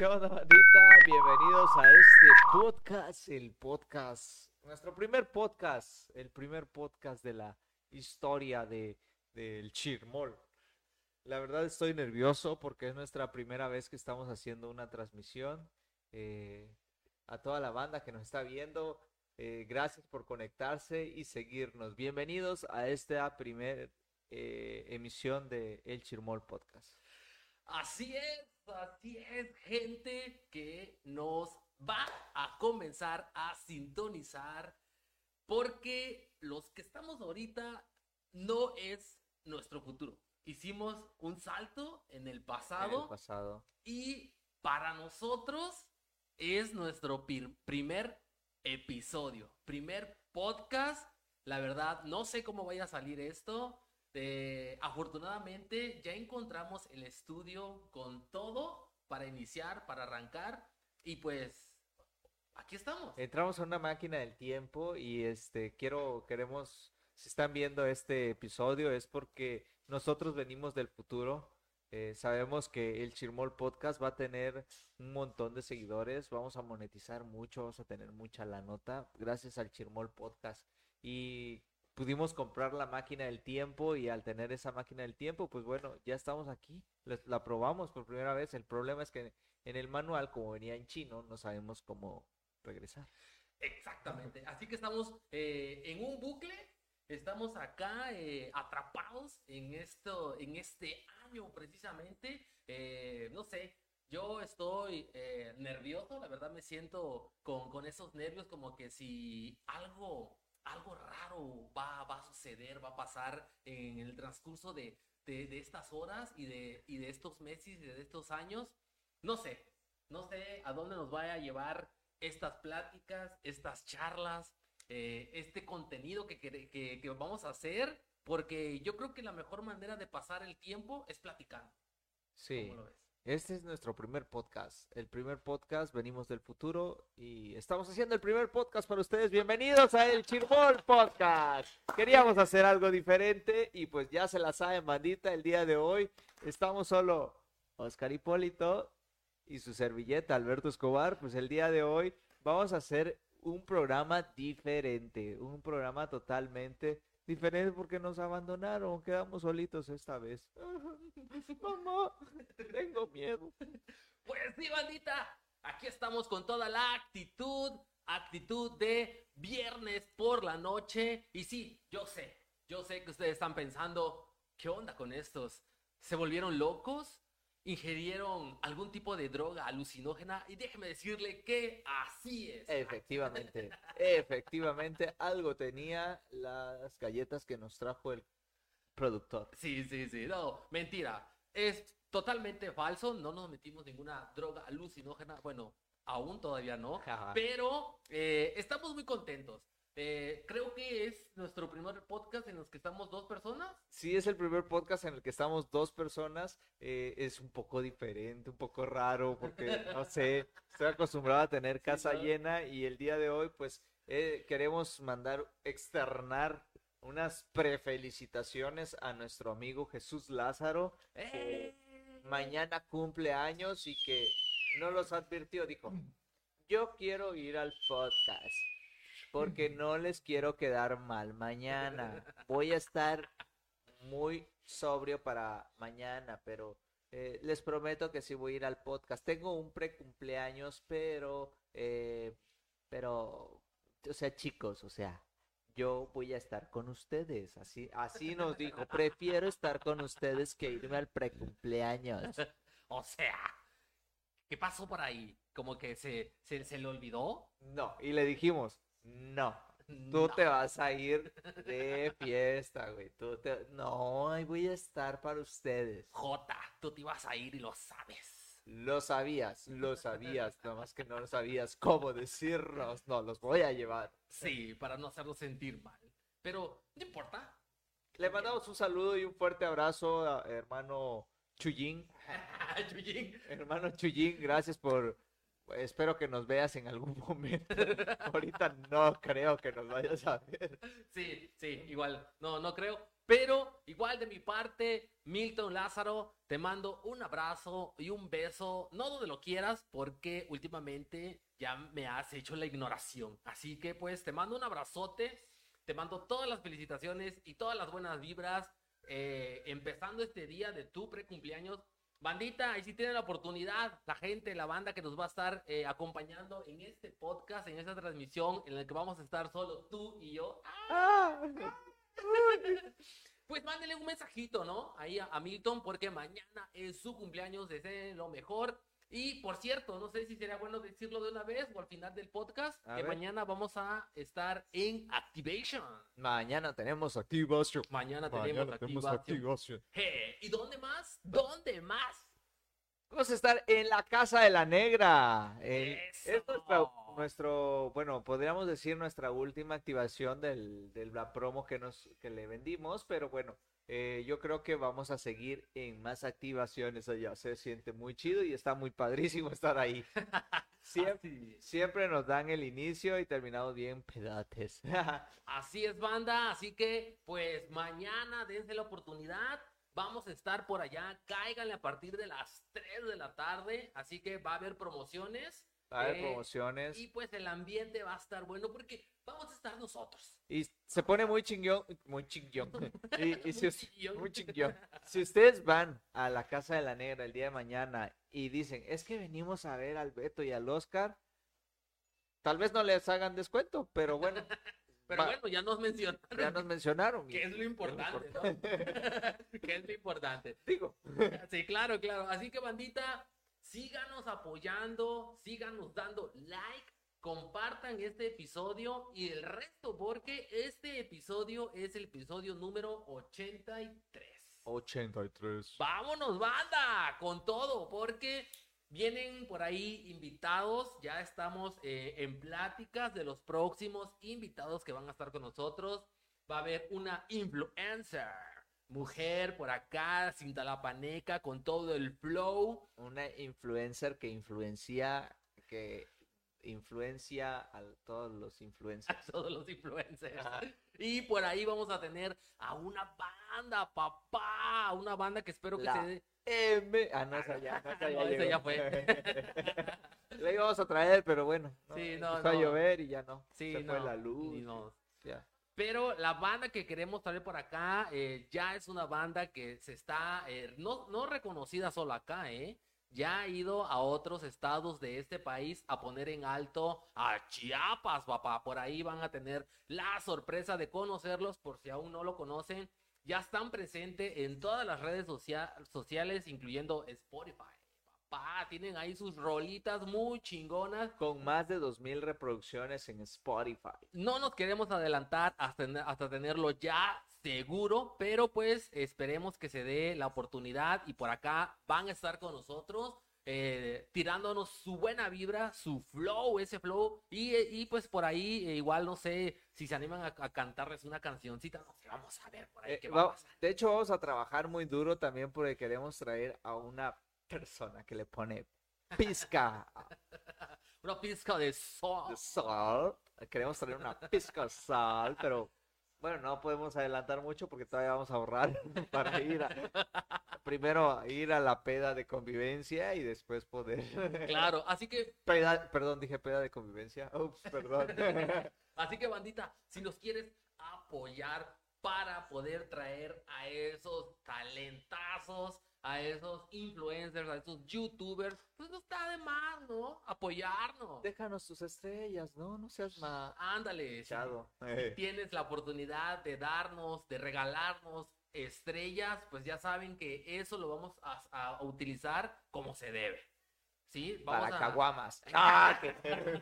¿Qué onda, bandita? Bienvenidos a este podcast, el podcast, nuestro primer podcast, el primer podcast de la historia de, del Chirmol. La verdad estoy nervioso porque es nuestra primera vez que estamos haciendo una transmisión. Eh, a toda la banda que nos está viendo, eh, gracias por conectarse y seguirnos. Bienvenidos a esta primera eh, emisión de El Chirmol Podcast. Así es, así es, gente que nos va a comenzar a sintonizar porque los que estamos ahorita no es nuestro futuro. Hicimos un salto en el pasado, El pasado. y para nosotros es nuestro primer episodio, primer podcast. La verdad, no sé cómo vaya a salir esto. Eh, afortunadamente ya encontramos el estudio con todo para iniciar, para arrancar y pues aquí estamos. Entramos a una máquina del tiempo y este quiero queremos si están viendo este episodio es porque nosotros venimos del futuro. Eh, sabemos que el Chirmol Podcast va a tener un montón de seguidores, vamos a monetizar mucho, vamos a tener mucha la nota gracias al Chirmol Podcast y pudimos comprar la máquina del tiempo y al tener esa máquina del tiempo, pues bueno, ya estamos aquí, la, probamos por primera vez. El problema es que en el manual, como venía en chino, no sabemos cómo regresar. Exactamente. Así que estamos eh, en un bucle. Estamos acá eh, atrapados en esto, en este año precisamente. Eh, no sé, yo estoy eh, nervioso, la verdad me siento con, con esos nervios como que si algo, algo raro va, va a suceder, va a pasar en el transcurso de, de, de estas horas y de, y de estos meses y de estos años. No sé, no sé a dónde nos vaya a llevar estas pláticas, estas charlas, eh, este contenido que, que, que- que vamos a hacer, porque yo creo que la mejor manera de pasar el tiempo es platicando. Sí, ¿Cómo lo ves? Este es nuestro primer podcast. El primer podcast, venimos del futuro y estamos haciendo el primer podcast para ustedes. Bienvenidos a el Chirmol Podcast. Queríamos hacer algo diferente y pues ya se la saben, bandita, el día de hoy estamos solo Oscar Hipólito y su servilleta Alberto Escobar. Pues el día de hoy vamos a hacer un programa diferente, un programa totalmente diferente porque nos abandonaron, quedamos solitos esta vez. Mamá, tengo miedo. Pues sí, bandita, aquí estamos con toda la actitud, actitud de viernes por la noche. Y sí, yo sé, yo sé que ustedes están pensando, ¿qué onda con estos? ¿Se volvieron locos? ¿Ingerieron algún tipo de droga alucinógena? Y déjeme decirle que así es. Efectivamente, efectivamente, algo tenía las galletas que nos trajo el productor. Sí, sí, sí, no, mentira. Es totalmente falso, no nos metimos ninguna droga alucinógena, bueno, aún todavía no, Ajá. pero eh, estamos muy contentos. Eh, creo que es nuestro primer podcast en los que estamos dos personas. Sí, es el primer podcast en el que estamos dos personas. eh, es un poco diferente, un poco raro, porque no sé, estoy acostumbrado a tener casa ¿no? llena y el día de hoy, pues, eh, queremos mandar, externar unas prefelicitaciones a nuestro amigo Jesús Lázaro. ¡Eh! mañana cumple años y que no los advirtió, dijo, yo quiero ir al podcast porque no les quiero quedar mal mañana. Voy a estar muy sobrio para mañana, pero eh, les prometo que sí voy a ir al podcast. Tengo un precumpleaños, pero, eh, pero, o sea, chicos, o sea, yo voy a estar con ustedes. Así, así nos dijo, prefiero estar con ustedes que irme al precumpleaños. O sea, ¿qué pasó por ahí? Como que se, se, se le olvidó. No, y le dijimos, no, tú No. te vas a ir de fiesta, güey. Tú te... No, ahí voy a estar para ustedes. Jota, tú te ibas a ir y lo sabes. Lo sabías, lo sabías, nomás que no lo sabías cómo decirnos. No, los voy a llevar. Sí, para no hacerlo sentir mal. Pero no importa. Le mandamos un saludo y un fuerte abrazo a hermano Chuyín. Chuyín. Hermano Chuyín, gracias por... Espero que nos veas en algún momento. Ahorita no creo que nos vayas a ver. Sí, sí, igual. No, no creo. Pero igual de mi parte, Milton Lázaro, te mando un abrazo y un beso, no donde lo quieras, porque últimamente ya me has hecho la ignoración. Así que pues te mando un abrazote, te mando todas las felicitaciones y todas las buenas vibras, eh, empezando este día de tu precumpleaños. Bandita, y si tienen la oportunidad, la gente, la banda que nos va a estar eh, acompañando en este podcast, en esta transmisión, en la que vamos a estar solo tú y yo. Ah. Pues mándenle un mensajito, ¿no? Ahí a, a Milton, porque mañana es su cumpleaños, deseen lo mejor. Y por cierto, no sé si sería bueno decirlo de una vez o al final del podcast, A que ver. mañana vamos a estar en Activation. Mañana tenemos activación. Mañana tenemos Mañana tenemos Activation. ¿Y dónde más? ¿Dónde más? Vamos a estar en la Casa de la Negra. Eso. es nuestro, nuestro, bueno, podríamos decir nuestra última activación del, del la promo que nos que le vendimos, pero bueno, eh, yo creo que vamos a seguir en más activaciones allá. Se siente muy chido y está muy padrísimo estar ahí. Siempre, siempre nos dan el inicio y terminamos bien pedates. así es, banda. Así que, pues mañana dense la oportunidad. Vamos a estar por allá. Cáiganle a partir de las 3 de la tarde. Así que va a haber promociones. Va a haber Eh, promociones. Y pues el ambiente va a estar bueno porque vamos a estar nosotros. Y se pone muy chingón, muy chingón. Y, y si, muy chingón. Si ustedes van a la Casa de la Negra el día de mañana y dicen, es que venimos a ver al Beto y al Oscar, tal vez no les hagan descuento, pero bueno, Pero Va- bueno, ya nos mencionaron. ya nos mencionaron. Que es lo importante, ¿no? que es lo importante. Digo, Sí, claro, claro. Así que, bandita, síganos apoyando, síganos dando like, compartan este episodio y el resto, porque este episodio es el episodio número 83. 83. Vámonos, banda, con todo, porque vienen por ahí invitados. Ya estamos eh, en pláticas de los próximos invitados que van a estar con nosotros. Va a haber una influencer, mujer por acá, cintalapaneca, con todo el flow. Una influencer que influencia, que influencia a todos los influencers. Todos los influencers. Ajá. Y por ahí vamos a tener a una banda, papá. Una banda que espero que La se dé. M. Ah, no, esa ya, no, esa ya, No, esa llegó. ya fue. La íbamos a traer, pero bueno. no, Sí, no, empezó a llover y ya no. Sí, Se fue la luz. y no. ya. Pero la banda que queremos traer por acá eh, ya es una banda que se está, eh, no, no reconocida solo acá, ¿eh? Ya ha ido a otros estados de este país a poner en alto a Chiapas, papá. Por ahí van a tener la sorpresa de conocerlos, por si aún no lo conocen. Ya están presentes en todas las redes socia- sociales, incluyendo Spotify. Papá, tienen ahí sus rolitas muy chingonas. Con más de 2.000 reproducciones en Spotify. No nos queremos adelantar hasta, hasta tenerlo ya seguro, pero pues esperemos que se dé la oportunidad y por acá van a estar con nosotros. eh, tirándonos su buena vibra, su flow, ese flow, y, y pues por ahí eh, igual no sé si se animan a, a cantarles una cancioncita, no sé, vamos a ver por ahí Eh, qué va a pasar. de hecho, vamos a trabajar muy duro también porque queremos traer a una persona que le pone pizca Una pizca de sol. de sal. Queremos traer una pizca de sal, pero bueno, no podemos adelantar mucho porque todavía vamos a ahorrar para ir a, primero ir a la peda de convivencia y después poder Claro, así que Peda- perdón, dije peda de convivencia. Ups, perdón. Así que bandita, si nos quieres apoyar para poder traer a esos talentazos, a esos influencers, a esos youtubers, pues no está de más, ¿no? Apoyarnos. Déjanos tus estrellas, ¿no? No seas más Ándale, si chado. Eh, tienes la oportunidad de darnos, de regalarnos estrellas, pues ya saben que eso lo vamos a, a utilizar como se debe. ¿Sí? Vamos Para a- caguamas. Ah, que-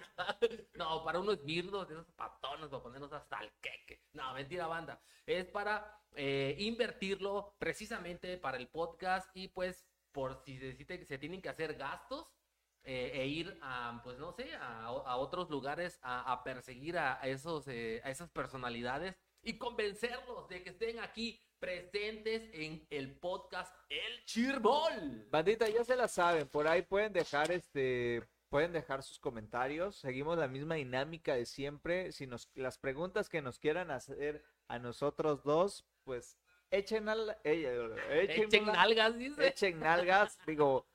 no, para unos birdos, de esos patones, para ponernos hasta el queque. No, mentira, banda. Es para eh, invertirlo precisamente para el podcast y pues por si se, se tienen que hacer gastos eh, e ir a, pues no sé, a, a otros lugares a, a perseguir a, a esos, eh, a esas personalidades y convencerlos de que estén aquí presentes en el podcast El Chirbol. Bandita, ya se la saben. Por ahí pueden dejar este. Pueden dejar sus comentarios. Seguimos la misma dinámica de siempre. Si nos las preguntas que nos quieran hacer a nosotros dos, pues echen, al, eh, echen, Echen la- nalgas, dice. echen nalgas, digo,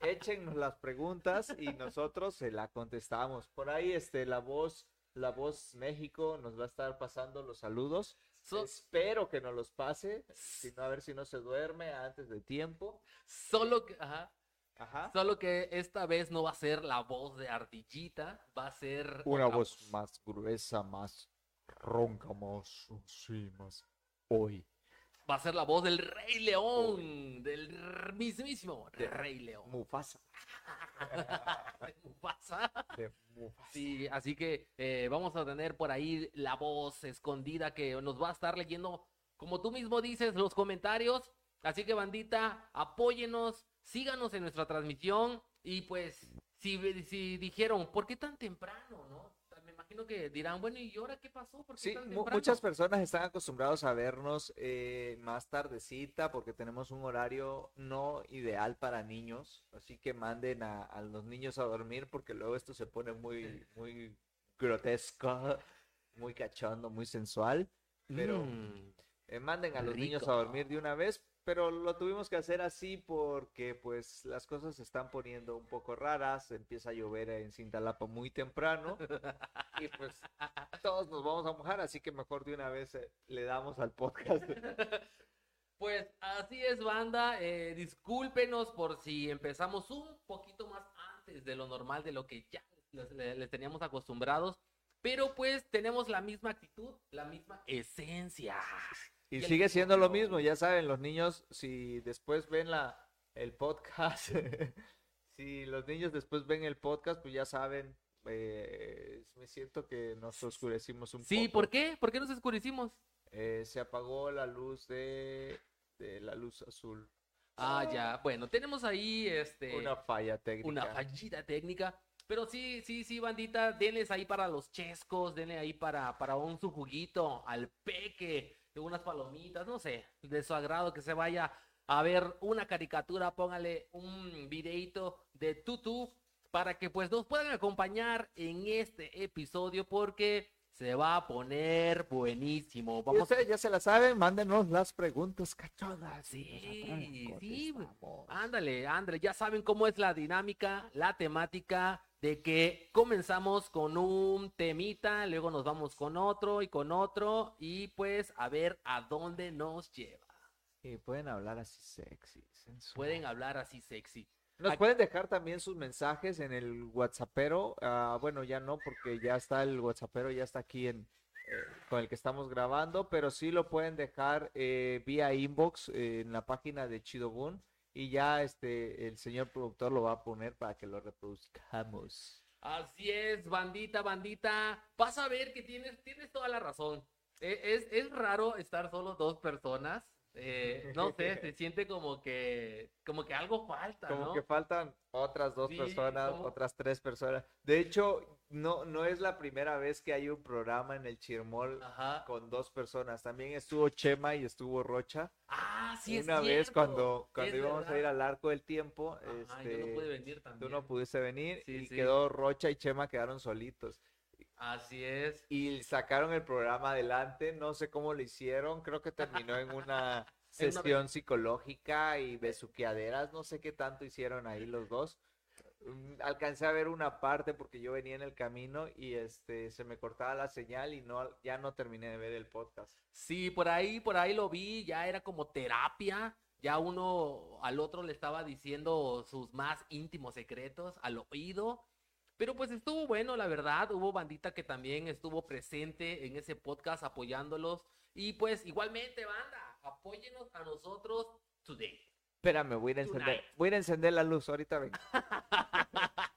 échennos las preguntas y nosotros se la contestamos. Por ahí, este, la voz, la voz México nos va a estar pasando los saludos. So- Espero que nos los pase, si no, a ver si no se duerme antes de tiempo. solo que, ajá, Ajá. solo que esta vez no va a ser la voz de Ardillita, va a ser Una voz más gruesa, más ronca, más, sí, más hoy. Va a ser la voz del Rey León, del mismísimo Rey León. Mufasa. Mufasa. de Mufasa. Sí, así que eh, vamos a tener por ahí la voz escondida que nos va a estar leyendo, como tú mismo dices, los comentarios. Así que bandita, apóyenos, síganos en nuestra transmisión y pues si, si dijeron, ¿por qué tan temprano? ¿No? Imagino que dirán, bueno, ¿y ahora qué pasó? ¿Por qué Sí, tan muchas personas están acostumbrados a vernos eh, más tardecita porque tenemos un horario no ideal para niños, así que manden a, a los niños a dormir porque luego esto se pone muy, muy grotesco, muy cachondo, muy sensual, pero Mm, eh, manden a los niños a dormir de una vez, pero lo tuvimos que hacer así porque pues las cosas se están poniendo un poco raras, empieza a llover en Cintalapa muy temprano y pues todos nos vamos a mojar, así que mejor de una vez eh, le damos al podcast. Pues así es, banda. eh, discúlpenos por si empezamos un poquito más antes de lo normal, de lo que ya les, les- les teníamos acostumbrados. Pero pues tenemos la misma actitud, la misma esencia. Y sigue siendo lo mismo, ya saben, los niños, si después ven la, el podcast, si los niños después ven el podcast, pues ya saben, eh, me siento que nos oscurecimos un Sí, poco. ¿por qué? ¿Por qué nos oscurecimos? Eh, se apagó la luz de, de la luz azul. Ah, ya. Bueno, tenemos ahí este Una falla técnica. una fallida técnica. Pero sí, sí, sí, bandita, denles ahí para los chescos, denle ahí para, para un su juguito, al peque, unas palomitas, no sé, de su agrado que se vaya a ver una caricatura, póngale un videito de tutu para que pues nos puedan acompañar en este episodio porque se va a poner buenísimo. Vamos ustedes ya se la saben, mándenos las preguntas cachonas. Sí, sí. Ándale, ándale, ya saben cómo es la dinámica, la temática de que comenzamos con un temita, luego nos vamos con otro y con otro y pues a ver a dónde nos lleva. Y pueden hablar así sexy, sensual. Pueden hablar así sexy. Nos Aquí- pueden dejar también sus mensajes en el WhatsAppero. ah, bueno, ya no, porque ya está el WhatsAppero, ya está aquí en, eh, con el que estamos grabando, pero sí lo pueden dejar eh, vía inbox eh, en la página de Chidobun y ya este el señor productor lo va a poner para que lo reproduzcamos. Así es, bandita, bandita. Vas a ver que tienes, tienes toda la razón. E- Es, es raro estar solo dos personas. Eh, no sé, se siente como que, como que algo falta, Como ¿no? que faltan otras dos Sí, personas, como- otras tres personas. De hecho, no, no es la primera vez que hay un programa en el Chirmol Ajá. con dos personas. También estuvo Chema y estuvo Rocha. Ah, sí es Una vez cierto. cuando, cuando Es íbamos a ir al arco del tiempo, Ajá, yo no este, pude venir tú no pudiste venir Sí, y sí. quedó Rocha y Chema quedaron solitos. Así es. Y sacaron el programa adelante, no sé cómo lo hicieron, creo que terminó en una sesión psicológica y besuqueaderas, no sé qué tanto hicieron ahí los dos. Mm, Alcancé a ver una parte porque yo venía en el camino y este se me cortaba la señal y no ya no terminé de ver el podcast. Sí, por ahí, por ahí lo vi, ya era como terapia. Ya uno al otro le estaba diciendo sus más íntimos secretos al oído. Pero pues estuvo bueno, la verdad. Hubo bandita que también estuvo presente en ese podcast apoyándolos. Y pues igualmente, banda, apóyenos a nosotros today. Espérame, voy a ir a encender, voy a ir a encender la luz, ahorita.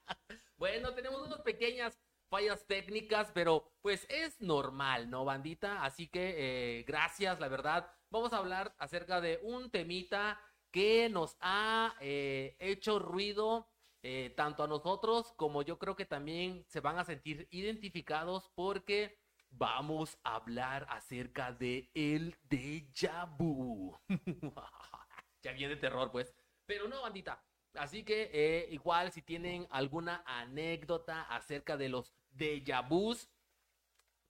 Bueno, tenemos unas pequeñas fallas técnicas, pero pues es normal, ¿no, bandita? Así que eh, gracias, la verdad. Vamos a hablar acerca de un temita que nos ha eh, hecho ruido eh, tanto a nosotros como yo creo que también se van a sentir identificados porque vamos a hablar acerca de el déjà vu. ya viene terror, pues. Pero no, bandita. Así que eh, igual si tienen alguna anécdota acerca de los déjà vus,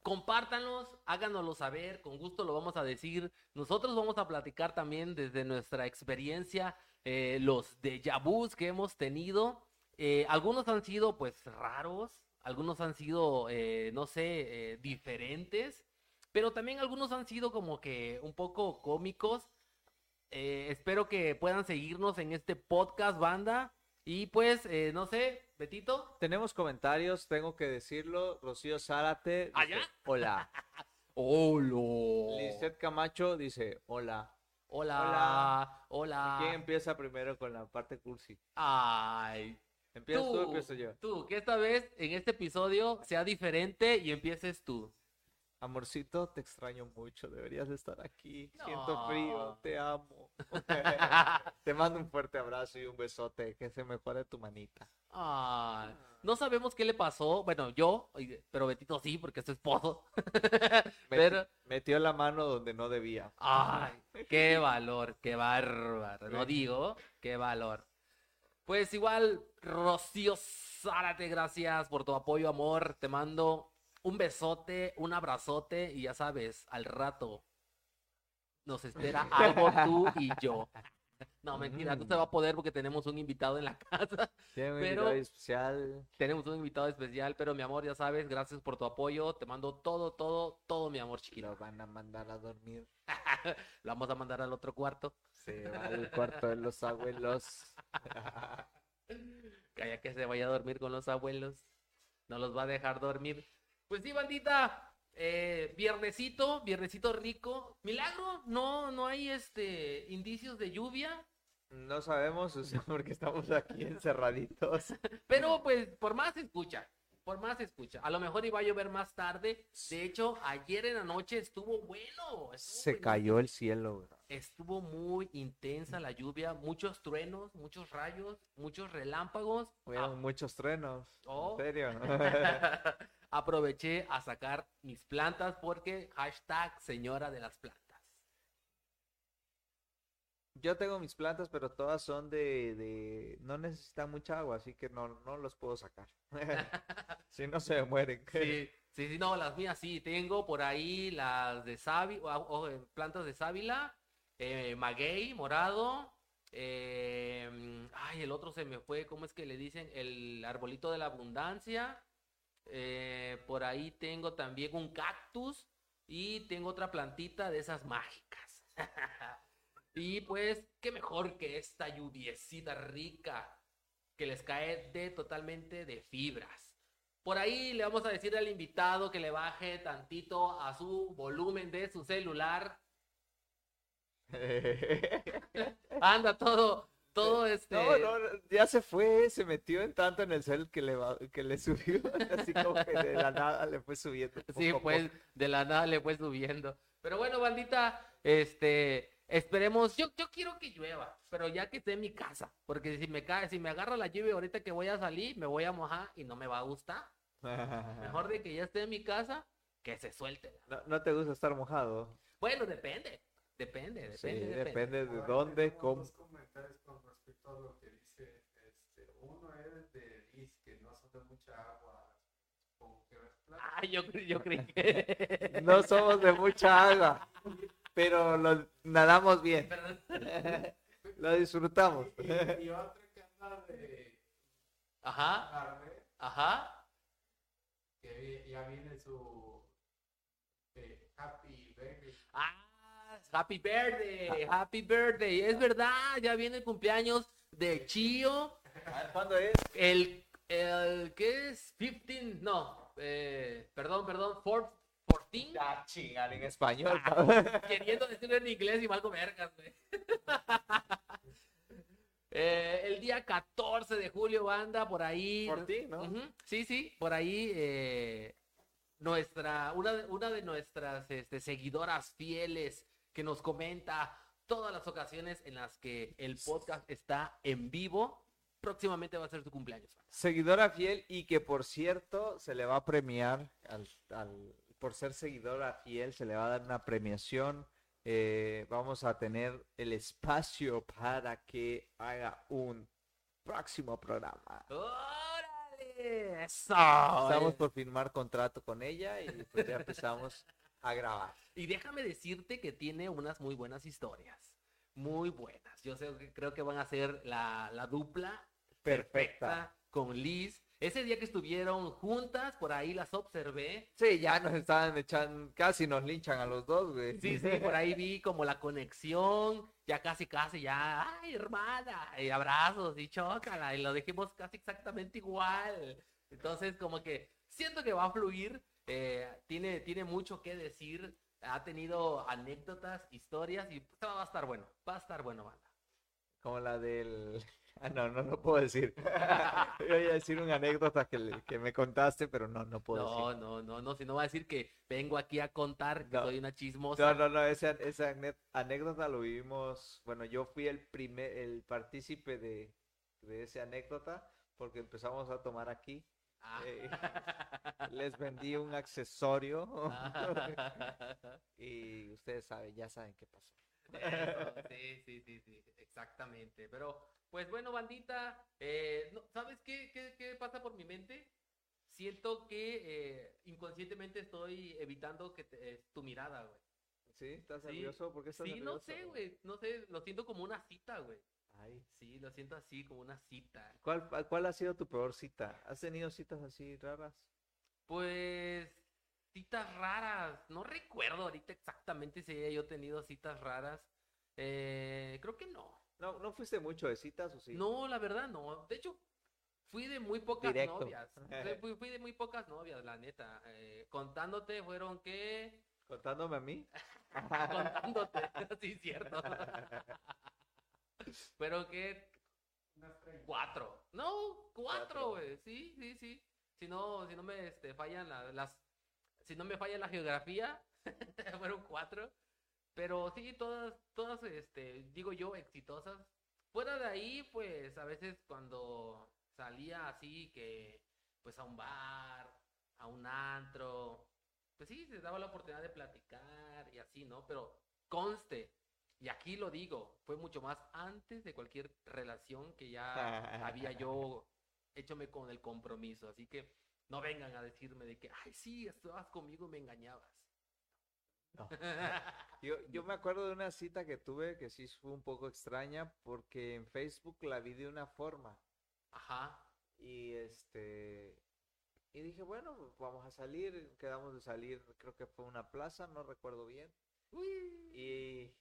compártanlos, háganoslo saber, con gusto lo vamos a decir. Nosotros vamos a platicar también desde nuestra experiencia eh, los déjà vus que hemos tenido. Eh, algunos han sido pues raros, algunos han sido, eh, no sé, eh, diferentes, pero también algunos han sido como que un poco cómicos. Espero que puedan seguirnos en este podcast, banda. Y pues, eh, no sé, Betito. Tenemos comentarios, tengo que decirlo. Rocío Zárate. ¿Ah, dice, ya? Hola. Hola. Lisette Camacho dice, hola. Hola. Hola. ¿Quién empieza primero con la parte cursi? Ay. ¿Empiezas tú o empiezo yo? tú, que esta vez en este episodio sea diferente y empieces tú. Amorcito, te extraño mucho, deberías de estar aquí. Siento frío, te amo. te mando un fuerte abrazo y un besote, que se mejore tu manita. No sabemos qué le pasó. Bueno, yo, pero Betito sí, porque es su esposo. Pero, Metió la mano donde no debía. ay, qué valor, qué bárbaro. No digo, qué valor. Pues igual, Rocío Zárate, gracias por tu apoyo, amor. Te mando un besote, un abrazote y ya sabes, al rato nos espera algo tú y yo. No, mentira, no se va a poder porque tenemos un invitado en la casa. Tiene un Pero- invitado especial. Tenemos un invitado especial, pero mi amor, ya sabes, gracias por tu apoyo. Te mando todo, todo, todo, mi amor chiquito. Lo van a mandar a dormir. Lo vamos a mandar al otro cuarto. Se va al cuarto de los abuelos. Calla que se vaya a dormir con los abuelos. No los va a dejar dormir. Pues sí, bandita. eh, viernesito, viernesito rico. Milagro, no, no hay este indicios de lluvia. No sabemos, o sea, porque estamos aquí encerraditos. Pero pues por más se escucha. Por más se escucha. A lo mejor iba a llover más tarde. De hecho, ayer en la noche estuvo bueno. estuvo Se buenísimo. cayó el cielo. Estuvo muy intensa la lluvia, muchos truenos, muchos rayos, muchos relámpagos. Hubieron muchos truenos. Oh. En serio. Aproveché a sacar mis plantas porque hashtag señora de las plantas. Yo tengo mis plantas, pero todas son de, de... No necesitan mucha agua, así que no, no los puedo sacar. si no se mueren. Sí, sí, sí, no, las mías sí. Tengo por ahí las de sábila, o, eh, plantas de sábila, eh, maguey, morado. eh, ay, el otro se me fue, ¿cómo es que le dicen? El arbolito de la abundancia. eh, por ahí tengo también un cactus y tengo otra plantita de esas mágicas. y pues, qué mejor que esta lluviecita rica que les cae de totalmente de fibras. Por ahí le vamos a decir al invitado que le baje tantito a su volumen de su celular. Anda todo, todo este. No, no, ya se fue, se metió en tanto en el cel que le, que le subió, así como que de la nada le fue subiendo. Sí, pues de la nada le fue subiendo. Pero bueno, bandita, este, esperemos. Yo, yo quiero que llueva, pero ya que esté en mi casa, porque si me cae, si me agarra la lluvia ahorita que voy a salir, me voy a mojar y no me va a gustar. Mejor de que ya esté en mi casa, que se suelte. No, no te gusta estar mojado. Bueno, depende, depende, depende, Sí, depende. depende de Ahora dónde, cómo. dos comentarios con respecto a lo que dice. Este, uno es de Liz, que no son de mucha agua. Que. Ah, yo, yo creí que. No somos de mucha agua, pero lo nadamos bien, lo disfrutamos. Y, y otra que anda de Ajá, ajá. que ya viene su eh, Happy Baby. Ah, happy birthday, happy birthday. Es verdad, ya viene el cumpleaños de Chio. ¿Cuándo es? El, el, ¿qué es? 15, no, eh, perdón, perdón, 4, 14. Ya chingar en español. Queriendo decirlo en inglés y valgo vergas, güey. Eh, el día 14 de julio, banda, por ahí. Por ti, ¿no? Sí, sí, por ahí eh, nuestra, una, de- una de nuestras este, seguidoras fieles que nos comenta todas las ocasiones en las que el podcast está en vivo. Próximamente va a ser su cumpleaños. Seguidora fiel y que por cierto se le va a premiar al, al- por ser seguidora fiel, se le va a dar una premiación. Eh, vamos a tener el espacio para que haga un próximo programa. ¡Órale! Eso. Estamos es- por firmar contrato con ella y pues ya empezamos a grabar. Y déjame decirte que tiene unas muy buenas historias. Muy buenas. Yo sé creo que van a ser la, la dupla Perfecta. con Liz. Ese día que estuvieron juntas, por ahí las observé. Sí, ya nos estaban echando, casi nos linchan a los dos, güey. Sí, sí, por ahí vi como la conexión, ya casi, casi, ya, ay, hermana, y abrazos y chócala, y lo dijimos casi exactamente igual. Entonces, como que siento que va a fluir, eh, tiene, tiene mucho que decir, ha tenido anécdotas, historias, y pues, va a estar bueno, va a estar bueno, banda. Como la del... Ah, no, no, no puedo decir. Yo iba a decir una anécdota que, le- que me contaste, pero no, no puedo No, decir. no, no, no, si no va a decir que vengo aquí a contar que No. soy una chismosa. No, no, no, esa, anécdota lo vivimos, bueno, yo fui el primer, el partícipe de, de esa anécdota porque empezamos a tomar aquí. Ah. Eh, Les vendí un accesorio y ustedes saben, ya saben qué pasó. Eso, sí, sí, sí, sí, exactamente. Pero, pues bueno, bandita, eh, no, ¿sabes qué, qué, qué pasa por mi mente? Siento que eh, inconscientemente estoy evitando que te- eh, tu mirada, güey. ¿Sí? ¿Estás Sí. nervioso? ¿Por qué estás Sí, no nervioso? sé, güey, no sé, lo siento como una cita, güey. Ay, Sí, lo siento así, como una cita. ¿Cuál, ¿Cuál ha sido tu peor cita? ¿Has tenido citas así raras? Pues, citas raras. No recuerdo ahorita exactamente si haya yo tenido citas raras. Eh, creo que no. No, ¿no fuiste mucho de citas o sí? No, la verdad no. De hecho, fui de muy pocas Directo. novias. Fui- de muy pocas novias, la neta. Eh, contándote fueron que... ¿Contándome a mí? Contándote, sí, cierto. Fueron que Unas 30. cuatro. No, Cuatro. cuatro, güey. Sí, sí, sí. Si no, si no me este, fallan la- las... Si no me falla la geografía, fueron cuatro. Pero sí, todas, todas, este, digo yo, exitosas. Fuera de ahí, pues, a veces cuando salía así que, pues, a un bar, a un antro, pues sí, se daba la oportunidad de platicar y así, ¿no? Pero conste, y aquí lo digo, fue mucho más antes de cualquier relación que ya había yo hechome con el compromiso. Así que no vengan a decirme de que, ay, sí, estabas conmigo y me engañabas. No. Yo, yo me acuerdo de una cita que tuve que sí fue un poco extraña porque en Facebook la vi de una forma Ajá. y este y dije bueno pues vamos a salir quedamos de salir creo que fue una plaza no recuerdo bien Uy. y,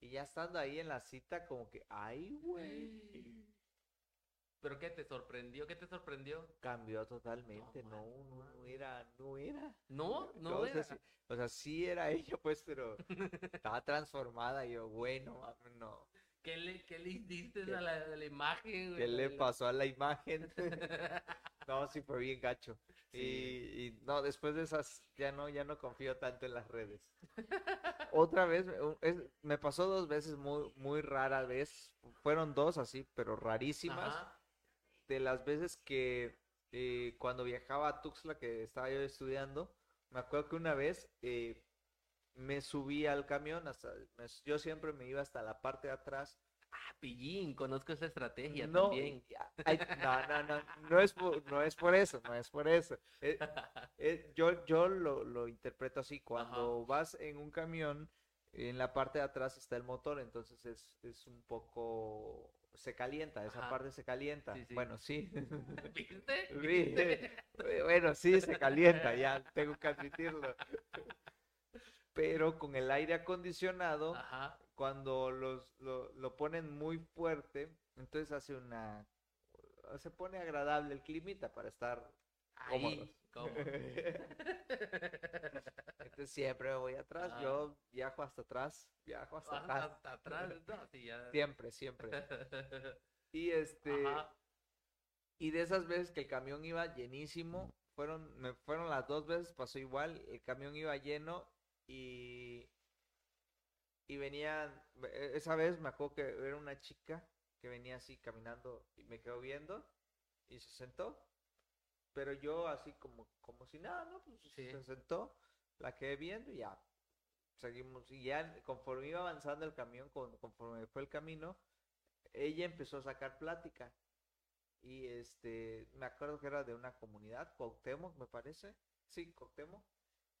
y ya estando ahí en la cita como que ay güey ¿Pero qué te sorprendió? ¿Qué te sorprendió? cambió totalmente No, no era no era No, no, sea, era. sí- o sea, sí era ella, pues, pero estaba transformada. Y yo, bueno, no. ¿Qué le, qué le hiciste ¿Qué- a la, a la imagen? güey? ¿Qué le pasó a la imagen? No, sí fue bien gacho. Sí. Y, y no, después de esas, ya no, ya no confío tanto en las redes. Otra vez, es- me pasó dos veces muy, muy rara vez. Fueron dos así, pero rarísimas. Ajá. De las veces que eh, cuando viajaba a Tuxtla, que estaba yo estudiando, me acuerdo que una vez eh, me subí al camión, hasta, me- yo siempre me iba hasta la parte de atrás. Ah, pillín, conozco esa estrategia No, también. ay, no, no, no, no es por, no es por eso, no es por eso. Eh, eh, yo yo lo, lo interpreto así, cuando vas en un camión, en la parte de atrás está el motor, entonces es, es un poco, se calienta, esa Ajá. parte se calienta. Sí, sí. Bueno, sí. ¿Viste? ¿Viste? Bueno, sí, se calienta, ya tengo que admitirlo. Pero con el aire acondicionado, Ajá. cuando los, lo, lo ponen muy fuerte, entonces hace una... Se pone agradable el climita para estar Ahí, cómodos. ¿Cómo? Entonces siempre me voy atrás, Ah. yo viajo hasta atrás, viajo hasta Hasta, atrás. hasta atrás, no, sí, ya. Siempre, siempre. Y este... Ajá. Y de esas veces que el camión iba llenísimo, fueron, me fueron las dos veces, pasó igual, el camión iba lleno y, y venían, e- esa vez me acuerdo que era una chica que venía así caminando y me quedó viendo y se sentó, pero yo así como, como si nada, ¿no? Pues Sí. se sentó, la quedé viendo y ya, seguimos, y ya conforme iba avanzando el camión, con- conforme fue el camino, ella empezó a sacar plática Y este, me acuerdo que era de una comunidad, Cuauhtémoc, me parece. Sí, Cuauhtémoc.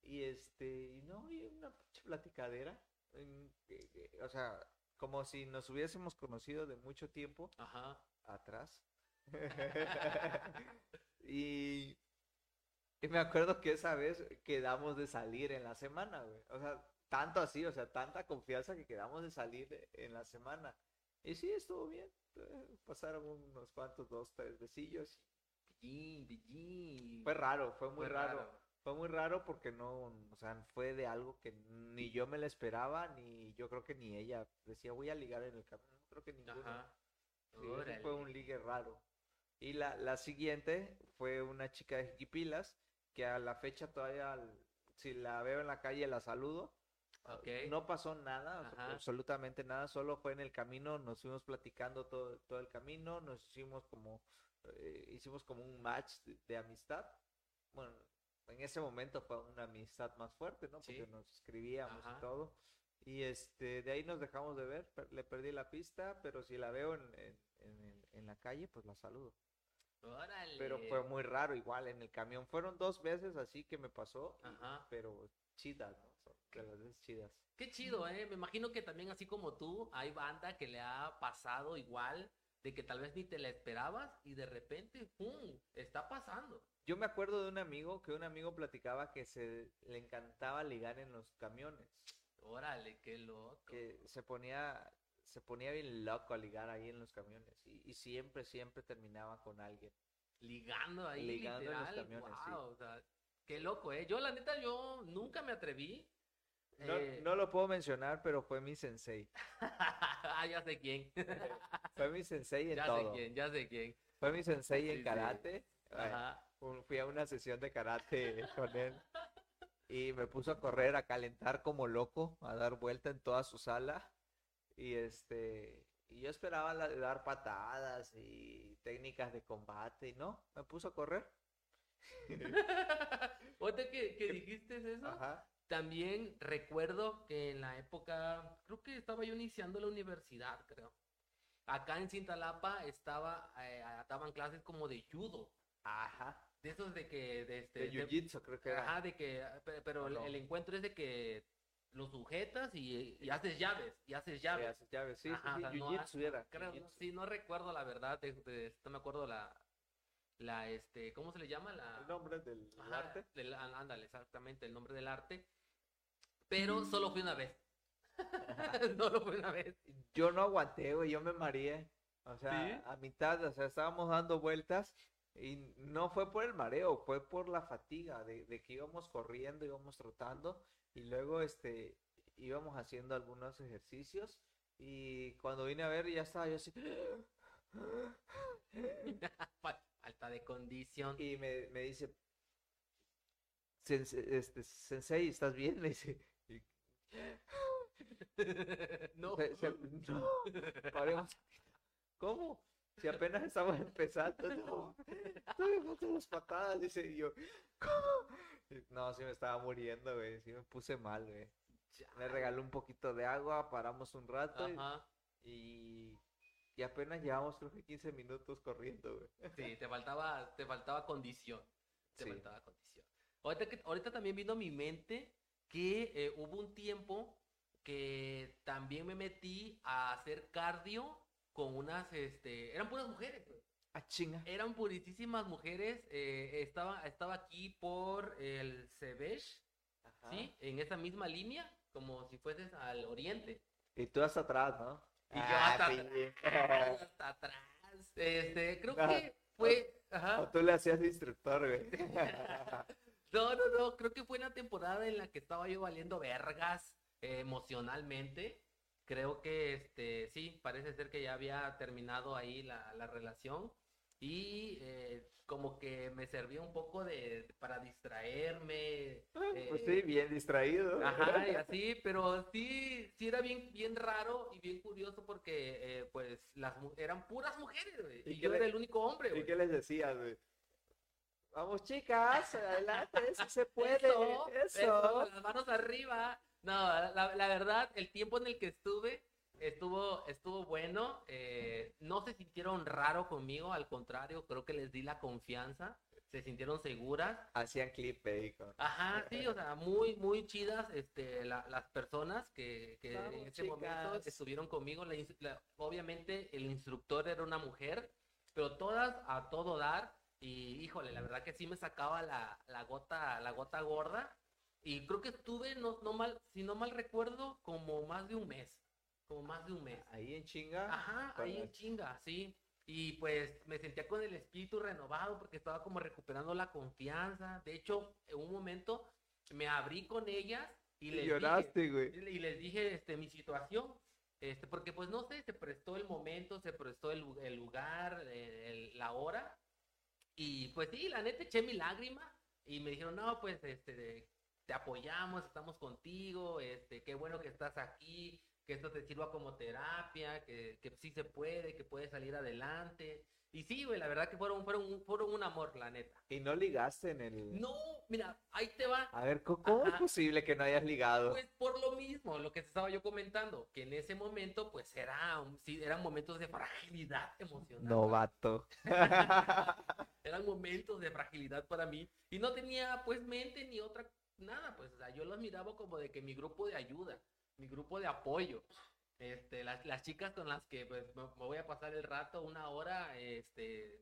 Y este, y no, y una pinche platicadera. en- que- que- o sea, como si nos hubiésemos conocido de mucho tiempo Ajá. atrás. y, y me acuerdo que esa vez quedamos de salir en la semana, güey. O sea, tanto así, o sea, tanta confianza que quedamos de salir en la semana. Y sí, estuvo bien. eh, Pasaron unos cuantos, dos, tres besillos. Fue raro, fue muy Fue raro. Fue muy raro porque no, o sea, fue de algo que ni yo me la esperaba, ni yo creo que ni ella. Decía, voy a ligar en el camino. No creo que ninguno. Sí, fue un ligue raro. Y la, la siguiente fue una chica de Jiquipilas, que a la fecha todavía, si la veo en la calle, la saludo. Ok. No pasó nada, Ajá. absolutamente nada, solo fue en el camino, nos fuimos platicando todo, todo el camino, nos hicimos como, eh, hicimos como un match de, de amistad. Bueno, en ese momento fue una amistad más fuerte, ¿no? Porque Sí. nos escribíamos Ajá. y todo. Y este, de ahí nos dejamos de ver, per- le perdí la pista, pero si la veo en, en, en el- en la calle, pues la saludo. Órale. Pero fue muy raro igual en el camión. Fueron dos veces así que me pasó, Ajá. pero chidas, ¿no? Son de las veces chidas. Qué chido, ¿eh? Me imagino que también así como tú, hay banda que le ha pasado igual, de que tal vez ni te la esperabas y de repente, ¡pum! Está pasando. Yo me acuerdo de un amigo que un amigo platicaba que se le encantaba ligar en los camiones, Órale, qué loco. que se ponía se ponía bien loco a ligar ahí en los camiones y, y siempre siempre terminaba con alguien. Ligando ahí, Ligando en los camiones, sí. wow, o sea, qué loco, ¿eh? Yo, la neta, yo nunca me atreví. No, Eh, no lo puedo mencionar, pero fue mi sensei. ah, ya sé quién. Fue mi sensei en ya sé todo. quién, ya sé quién. Fue mi sensei en sí. karate. Bueno, Ajá. un- fui a una sesión de karate con él y me puso a correr, a calentar como loco, a dar vuelta en toda su sala y este y yo esperaba la de dar patadas y técnicas de combate y no, me puso a correr. Ahorita que, que dijiste eso, Ajá. también recuerdo que en la época, creo que estaba yo iniciando la universidad, creo. Acá en Cintalapa estaba, eh, daban clases como de judo. Ajá. De esos de que, de este, De de- jiu-jitsu creo que era. Ajá, de que, pe- pero el, no? el encuentro es de que lo sujetas y, y haces llaves, y haces Sí, llaves. haces llaves. Sí, sí, Ajá, o sí, sea, no jiu-jitsu ha- era. Creo, jiu-jitsu. sí, no recuerdo la verdad, de, de- no me acuerdo la, la, este, ¿cómo se le llama? La, El nombre del Ajá, arte. del- ándale, exactamente, el nombre del arte. Pero solo fui una vez. solo fui una vez. Yo no aguanté, güey, yo me mareé. O sea, ¿Sí? a mitad, o sea, estábamos dando vueltas y no fue por el mareo, fue por la fatiga de, de que íbamos corriendo, íbamos trotando y luego este íbamos haciendo algunos ejercicios y cuando vine a ver ya estaba yo así Fa- Falta de condición. y me, me dice "Sense- este, Sensei, ¿estás bien? Me dice, y- no. Se- se- no. ¿Cómo? Si apenas estamos empezando, no. Todavía faltan las patadas, dice y yo. ¿Cómo? No, sí me estaba muriendo, güey. Sí me puse mal, güey. Me regaló un poquito de agua, paramos un rato y- Ajá. y, y apenas llevamos creo que 15 minutos corriendo, güey. Sí, te faltaba, te faltaba condición. Te Sí. faltaba condición. Ahorita, que- ahorita también vino a mi mente que eh, hubo un tiempo que también me metí a hacer cardio con unas, este, eran puras mujeres, güey. Ah, chinga. Eran purísimas mujeres. eh, estaba, estaba aquí por el Cebesh. ¿sí? En esa misma línea, como si fueses al oriente. Y tú hasta atrás, ¿no? Y yo Ah, hasta pinche. Hasta atrás. Este, creo Ah, que fue, ajá. O tú le hacías de instructor, güey. No, no, no, creo que fue una temporada en la que estaba yo valiendo vergas eh, emocionalmente. Creo que, este, sí, parece ser que ya había terminado ahí la, la relación y eh, como que me servía un poco de, para distraerme. Pues eh, sí, bien distraído. Ajá, y así, pero sí, sí era bien, bien raro y bien curioso porque, eh, pues, las eran puras mujeres, güey, ¿Y yo le- era el único hombre, ¿Y güey. qué les decías, güey? Vamos, chicas, adelante, si se puede. Eso, Eso. eso, las manos arriba. No, la, la verdad, el tiempo en el que estuve, Estuvo, estuvo bueno. eh, no se sintieron raro conmigo, al contrario, creo que les di la confianza. Se sintieron seguras. Hacían clip con- Ajá, sí, o sea, muy, muy chidas este, la- las personas que, que Vamos, en ese momento chicas. estuvieron conmigo. La- obviamente el instructor era una mujer, pero todas a todo dar. Y híjole, la verdad que sí me sacaba la, la gota, la gota gorda. Y creo que estuve, no, no mal, si no mal recuerdo, como más de un mes. Como más de un mes. Ahí en chinga. Ajá, ahí en chinga, sí. Y pues me sentía con el espíritu renovado porque estaba como recuperando la confianza. De hecho, en un momento me abrí con ellas y Y les lloraste, güey. dije, y les dije este, mi situación. Este, porque pues no sé, se prestó el momento, se prestó el, el lugar, el- el- la hora. Y pues sí, la neta eché mi lágrima y me dijeron, no, pues este, te apoyamos, estamos contigo, este, qué bueno que estás aquí, que esto te sirva como terapia, que, que sí se puede, que puedes salir adelante. Y sí, güey, la verdad que fueron, fueron, fueron un amor, la neta. Y no ligaste en el. No, mira, ahí te va. A ver, ¿cómo, cómo es Ajá. posible que no hayas ligado? Pues por lo mismo, lo que te estaba yo comentando, que en ese momento, pues era, sí, eran momentos de fragilidad emocional. Novato. eran momentos de fragilidad para mí y no tenía pues mente ni otra nada, pues o sea, yo los miraba como de que mi grupo de ayuda, mi grupo de apoyo. Este, las, las chicas con las que pues, me, me voy a pasar el rato, una hora, este,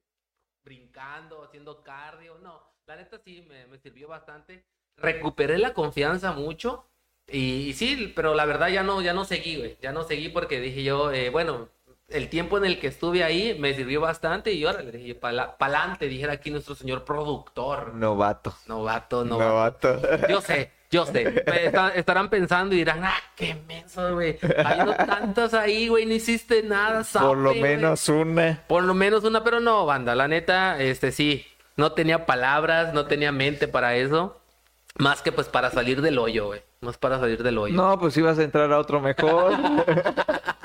brincando, haciendo cardio, no, la neta sí me, me sirvió bastante. Recuperé la confianza mucho y, y sí, pero la verdad ya no, ya no seguí, güey, ya no seguí porque dije yo, eh, bueno, el tiempo en el que estuve ahí me sirvió bastante y ahora le dije, para adelante, dijera aquí nuestro señor productor. Novato. Novato, novato. Novato. Yo sé, yo sé. Está- estarán pensando y dirán, ah, qué menso, güey. Habiendo tantas ahí, güey, no hiciste nada, Por lo sape, güey". menos una. Por lo menos una, pero no, banda, la neta, este sí, no tenía palabras, no tenía mente para eso. Más que pues para salir del hoyo, güey. Más para salir del hoyo. No, pues ibas a entrar a otro mejor.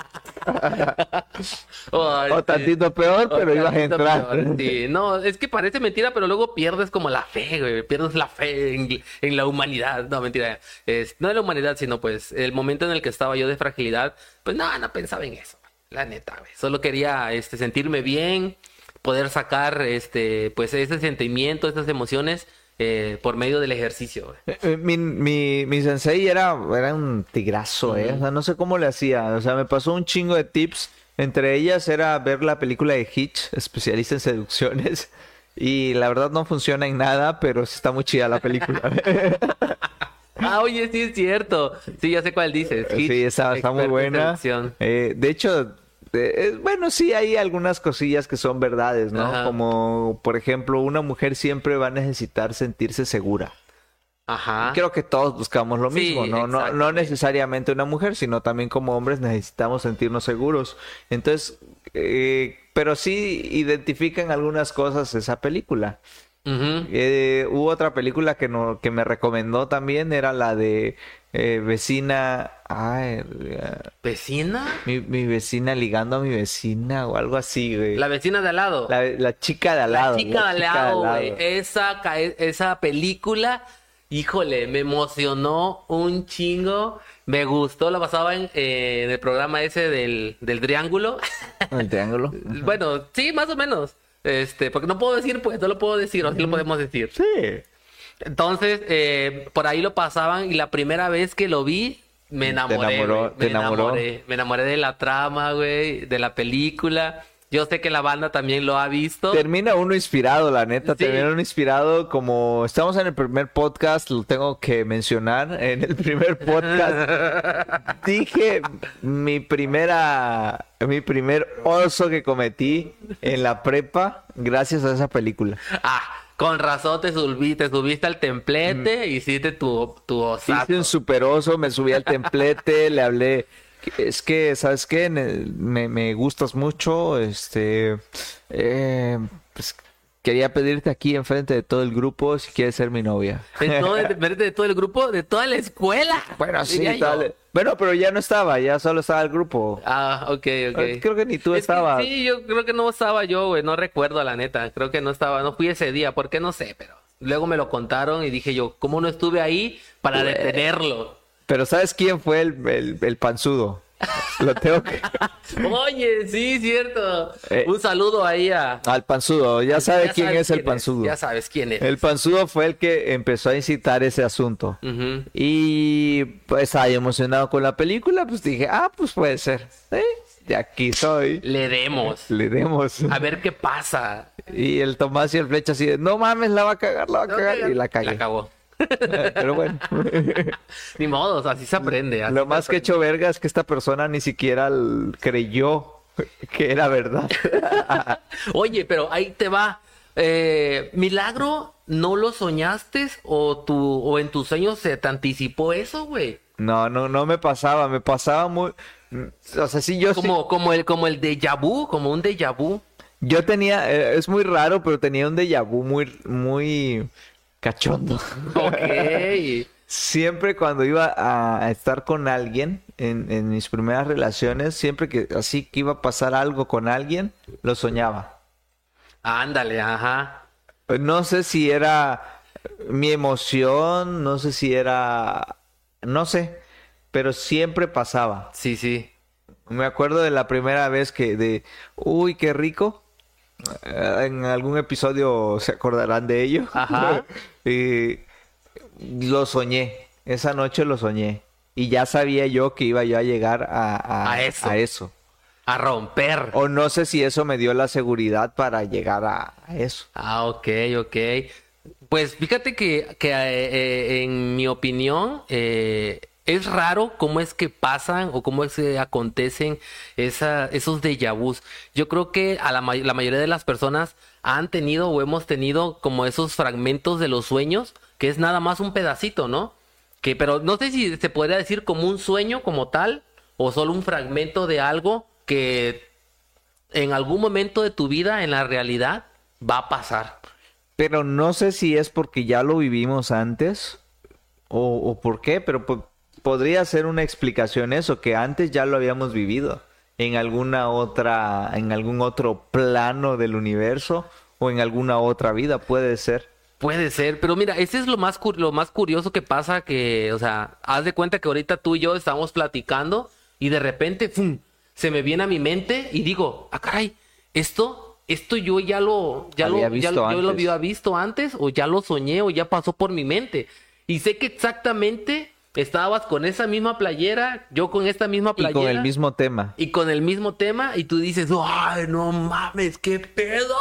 Ay, o tantito peor, pero ibas a entrar. peor, sí. No, es que parece mentira, pero luego pierdes como la fe, güey. Pierdes la fe en, en la humanidad. No, mentira. Es, no en la humanidad, sino pues el momento en el que estaba yo de fragilidad, pues no, no pensaba en eso. La neta, güey. Solo quería este, sentirme bien, poder sacar este, pues ese sentimiento, esas emociones eh, por medio del ejercicio, güey. Eh, Mi, mi, mi sensei era, era un tigrazo, ¿eh? O sea, no sé cómo le hacía. O sea, me pasó un chingo de tips. Entre ellas era ver la película de Hitch, especialista en seducciones. Y la verdad no funciona en nada, pero sí está muy chida la película. Ah, oye, sí es cierto. Sí, ya sé cuál dices. Hitch, Sí, está, está muy buena. Eh, de hecho, eh, es- bueno, sí hay algunas cosillas que son verdades, ¿no? Ajá. Como, por ejemplo, una mujer siempre va a necesitar sentirse segura. Ajá. Creo que todos buscamos lo. Sí, mismo, ¿no? No, no necesariamente una mujer, sino también como hombres necesitamos sentirnos seguros. Entonces, eh, pero sí identifican algunas cosas esa película. Eh, hubo otra película que, no, que me recomendó también, era la de eh, vecina... Ay, ¿Vecina? mi, mi vecina ligando a mi vecina o algo así, güey. La vecina de al lado. La, la chica de al La lado. chica la de chica lado, de al güey. lado. Esa, ca- esa película, híjole, me emocionó un chingo. Me gustó, la pasaba en, eh, en el programa ese del, del triángulo. El triángulo. bueno, sí, más o menos. Este, porque no puedo decir, pues, no lo puedo decir, o sí lo podemos decir. Sí. Entonces, eh, por ahí lo pasaban y la primera vez que lo vi, me enamoré. enamoró, me enamoró. enamoré. Me enamoré de la trama, güey, de la película. Yo sé que la banda también lo ha visto. Termina uno inspirado, la neta. Sí. Termina uno inspirado como estamos en el primer podcast, lo tengo que mencionar. En el primer podcast dije mi primera, mi primer oso que cometí en la prepa gracias a esa película. Ah, con razón te subiste, te subiste al templete, hiciste tu, tu osazo. Hice un super oso, me subí al templete, le hablé. Es que, ¿sabes qué? Me, me gustas mucho. Este. eh, pues quería pedirte aquí enfrente de todo el grupo si quieres ser mi novia. De todo, de, de todo el grupo, de toda la escuela. Bueno, sí, tal. Bueno, pero ya no estaba, ya solo estaba el grupo. Ah, ok, ok. Creo que ni tú Es que estabas. sí, yo creo que no estaba yo, güey. No recuerdo, la neta. Creo que no estaba, no fui ese día. ¿Por qué? No sé, pero luego me lo contaron y dije yo, ¿cómo no estuve ahí para Güey. detenerlo? Pero ¿sabes quién fue el, el, el panzudo? Lo tengo que... Oye, sí, cierto. Eh. Un saludo ahí a... Al panzudo, ya sabe Ya quién sabes es el panzudo. Ya sabes quién es. El panzudo fue el que empezó a incitar ese asunto. Y pues estaba emocionado con la película, pues dije, ah, pues puede ser. ¿eh? De aquí soy. Le demos. Le demos. A ver qué pasa. Y el Tomás y el Flecha así de, no mames, la va a cagar, la va a cagar. Y la cagué. La cagó. Pero bueno. Ni modo, así se aprende. así Lo más que aprende. hecho verga es que esta persona ni siquiera creyó que era verdad. Oye, pero ahí te va. Eh, Milagro, ¿no lo soñaste o, tu, o en tus sueños se te anticipó eso, güey? No, no, no me pasaba, me pasaba muy... O sea, sí, yo sí- Como, como el, como el déjà vu, como un déjà vu. Yo tenía, eh, es muy raro, pero tenía un déjà vu muy, muy cachondo. Ok. Siempre cuando iba a estar con alguien, en, en mis primeras relaciones, siempre que así que iba a pasar algo con alguien, lo soñaba. Ándale, ajá. No sé si era mi emoción, no sé si era, no sé, pero siempre pasaba. Sí, sí. Me acuerdo de la primera vez que de, uy, qué rico. Eh, En algún episodio se acordarán de ello. Ajá. y lo soñé. Esa noche lo soñé. Y ya sabía yo que iba yo a llegar a, a- A eso. a eso. A romper. O no sé si eso me dio la seguridad para llegar a, eso. Ah, ok, ok. Pues fíjate que, que, eh, eh, en mi opinión eh, es raro cómo es que pasan o cómo es que acontecen esa, esos déjà vus. Yo creo que a la, la mayoría de las personas han tenido o hemos tenido como esos fragmentos de los sueños, que es nada más un pedacito, ¿no? Que, pero no sé si se podría decir como un sueño como tal o solo un fragmento de algo que en algún momento de tu vida, en la realidad, va a pasar. Pero no sé si es porque ya lo vivimos antes o, por qué, pero po- podría ser una explicación eso, que antes ya lo habíamos vivido en alguna otra, en algún otro plano del universo o en alguna otra vida, puede ser. Puede ser, pero mira, ese es lo más, lo más curioso que pasa que, o sea, haz de cuenta que ahorita tú y yo estamos platicando y de repente, ¡fum! se me viene a mi mente y digo, ah, caray, esto, esto yo ya lo, ya Había lo, visto ya, lo- yo lo antes. había visto antes o ya lo soñé o ya pasó por mi mente. Y sé que exactamente estabas con esa misma playera, yo con esta misma Y playera. con el mismo tema. y con el mismo tema y tú dices, ay, no mames, qué pedo.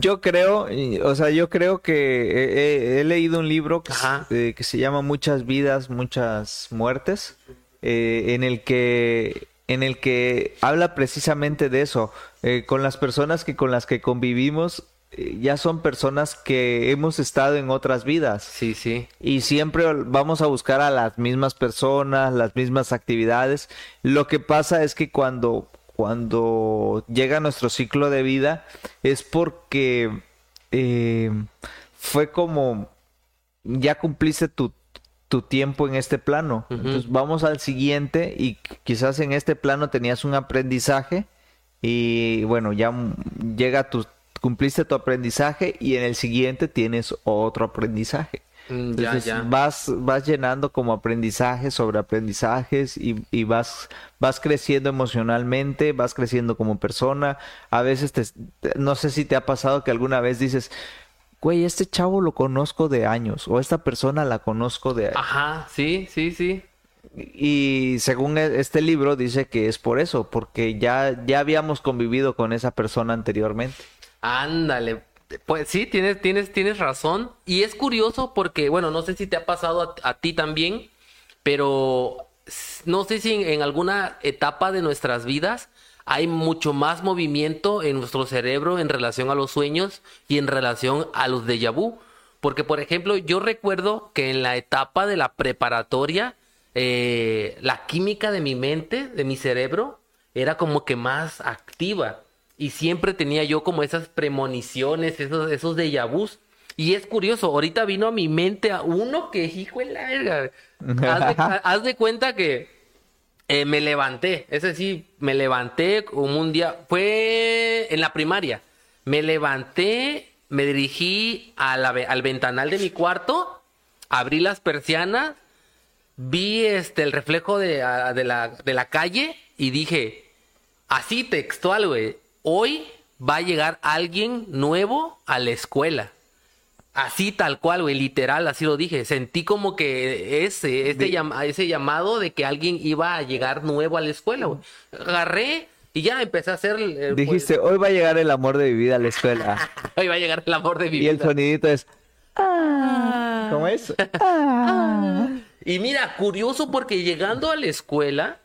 Yo creo, y- o sea, yo creo que he, leído un libro que, eh, que se llama Muchas vidas, muchas muertes, eh, en el que en el que habla precisamente de eso. Eh, con las personas que con las que convivimos ya son personas que hemos estado en otras vidas. Sí, sí. Y siempre vamos a buscar a las mismas personas, las mismas actividades. Lo que pasa es que cuando, cuando llega nuestro ciclo de vida es porque eh, fue como ya cumpliste tu, tu tiempo en este plano. Entonces vamos al siguiente y quizás en este plano tenías un aprendizaje y bueno, ya llega tu, cumpliste tu aprendizaje y en el siguiente tienes otro aprendizaje. Mm, Ya, Entonces ya. vas, vas llenando como aprendizajes sobre aprendizajes y, y vas, vas creciendo emocionalmente, vas creciendo como persona. A veces te, te- no sé si te ha pasado que alguna vez dices, güey, este chavo lo conozco de años o esta persona la conozco de años. Ajá, sí, sí, sí. Y según e- este libro dice que es por eso, porque ya, ya habíamos convivido con esa persona anteriormente. Ándale. Pues sí, tienes, tienes, tienes razón. Y es curioso porque, bueno, no sé si te ha pasado a, ti también, pero no sé si en, en alguna etapa de nuestras vidas hay mucho más movimiento en nuestro cerebro en relación a los sueños y en relación a los déjà vu. Porque, por ejemplo, yo recuerdo que en la etapa de la preparatoria, eh, la química de mi mente, de mi cerebro, era como que más activa. Y siempre tenía yo como esas premoniciones, esos, esos déjà vus. Y es curioso, ahorita vino a mi mente a uno que, hijo de la verga. Haz de, haz de cuenta que eh, me levanté, es decir, me levanté como un día, fue en la primaria. Me levanté, me dirigí a la al ventanal de mi cuarto, abrí las persianas, vi este el reflejo de, a- de la, de la calle y dije, así textual, güey, hoy va a llegar alguien nuevo a la escuela. Así tal cual, güey, literal, así lo dije. Sentí como que ese, este llama- ese llamado de que alguien iba a llegar nuevo a la escuela, güey. Agarré y ya empecé a hacer... eh, pues, Dijiste, hoy va a llegar el amor de mi vida a la escuela. hoy va a llegar el amor de mi y el vida. sonidito es... "Ah". ¿Cómo es? "Ah". Y mira, curioso porque llegando a la escuela,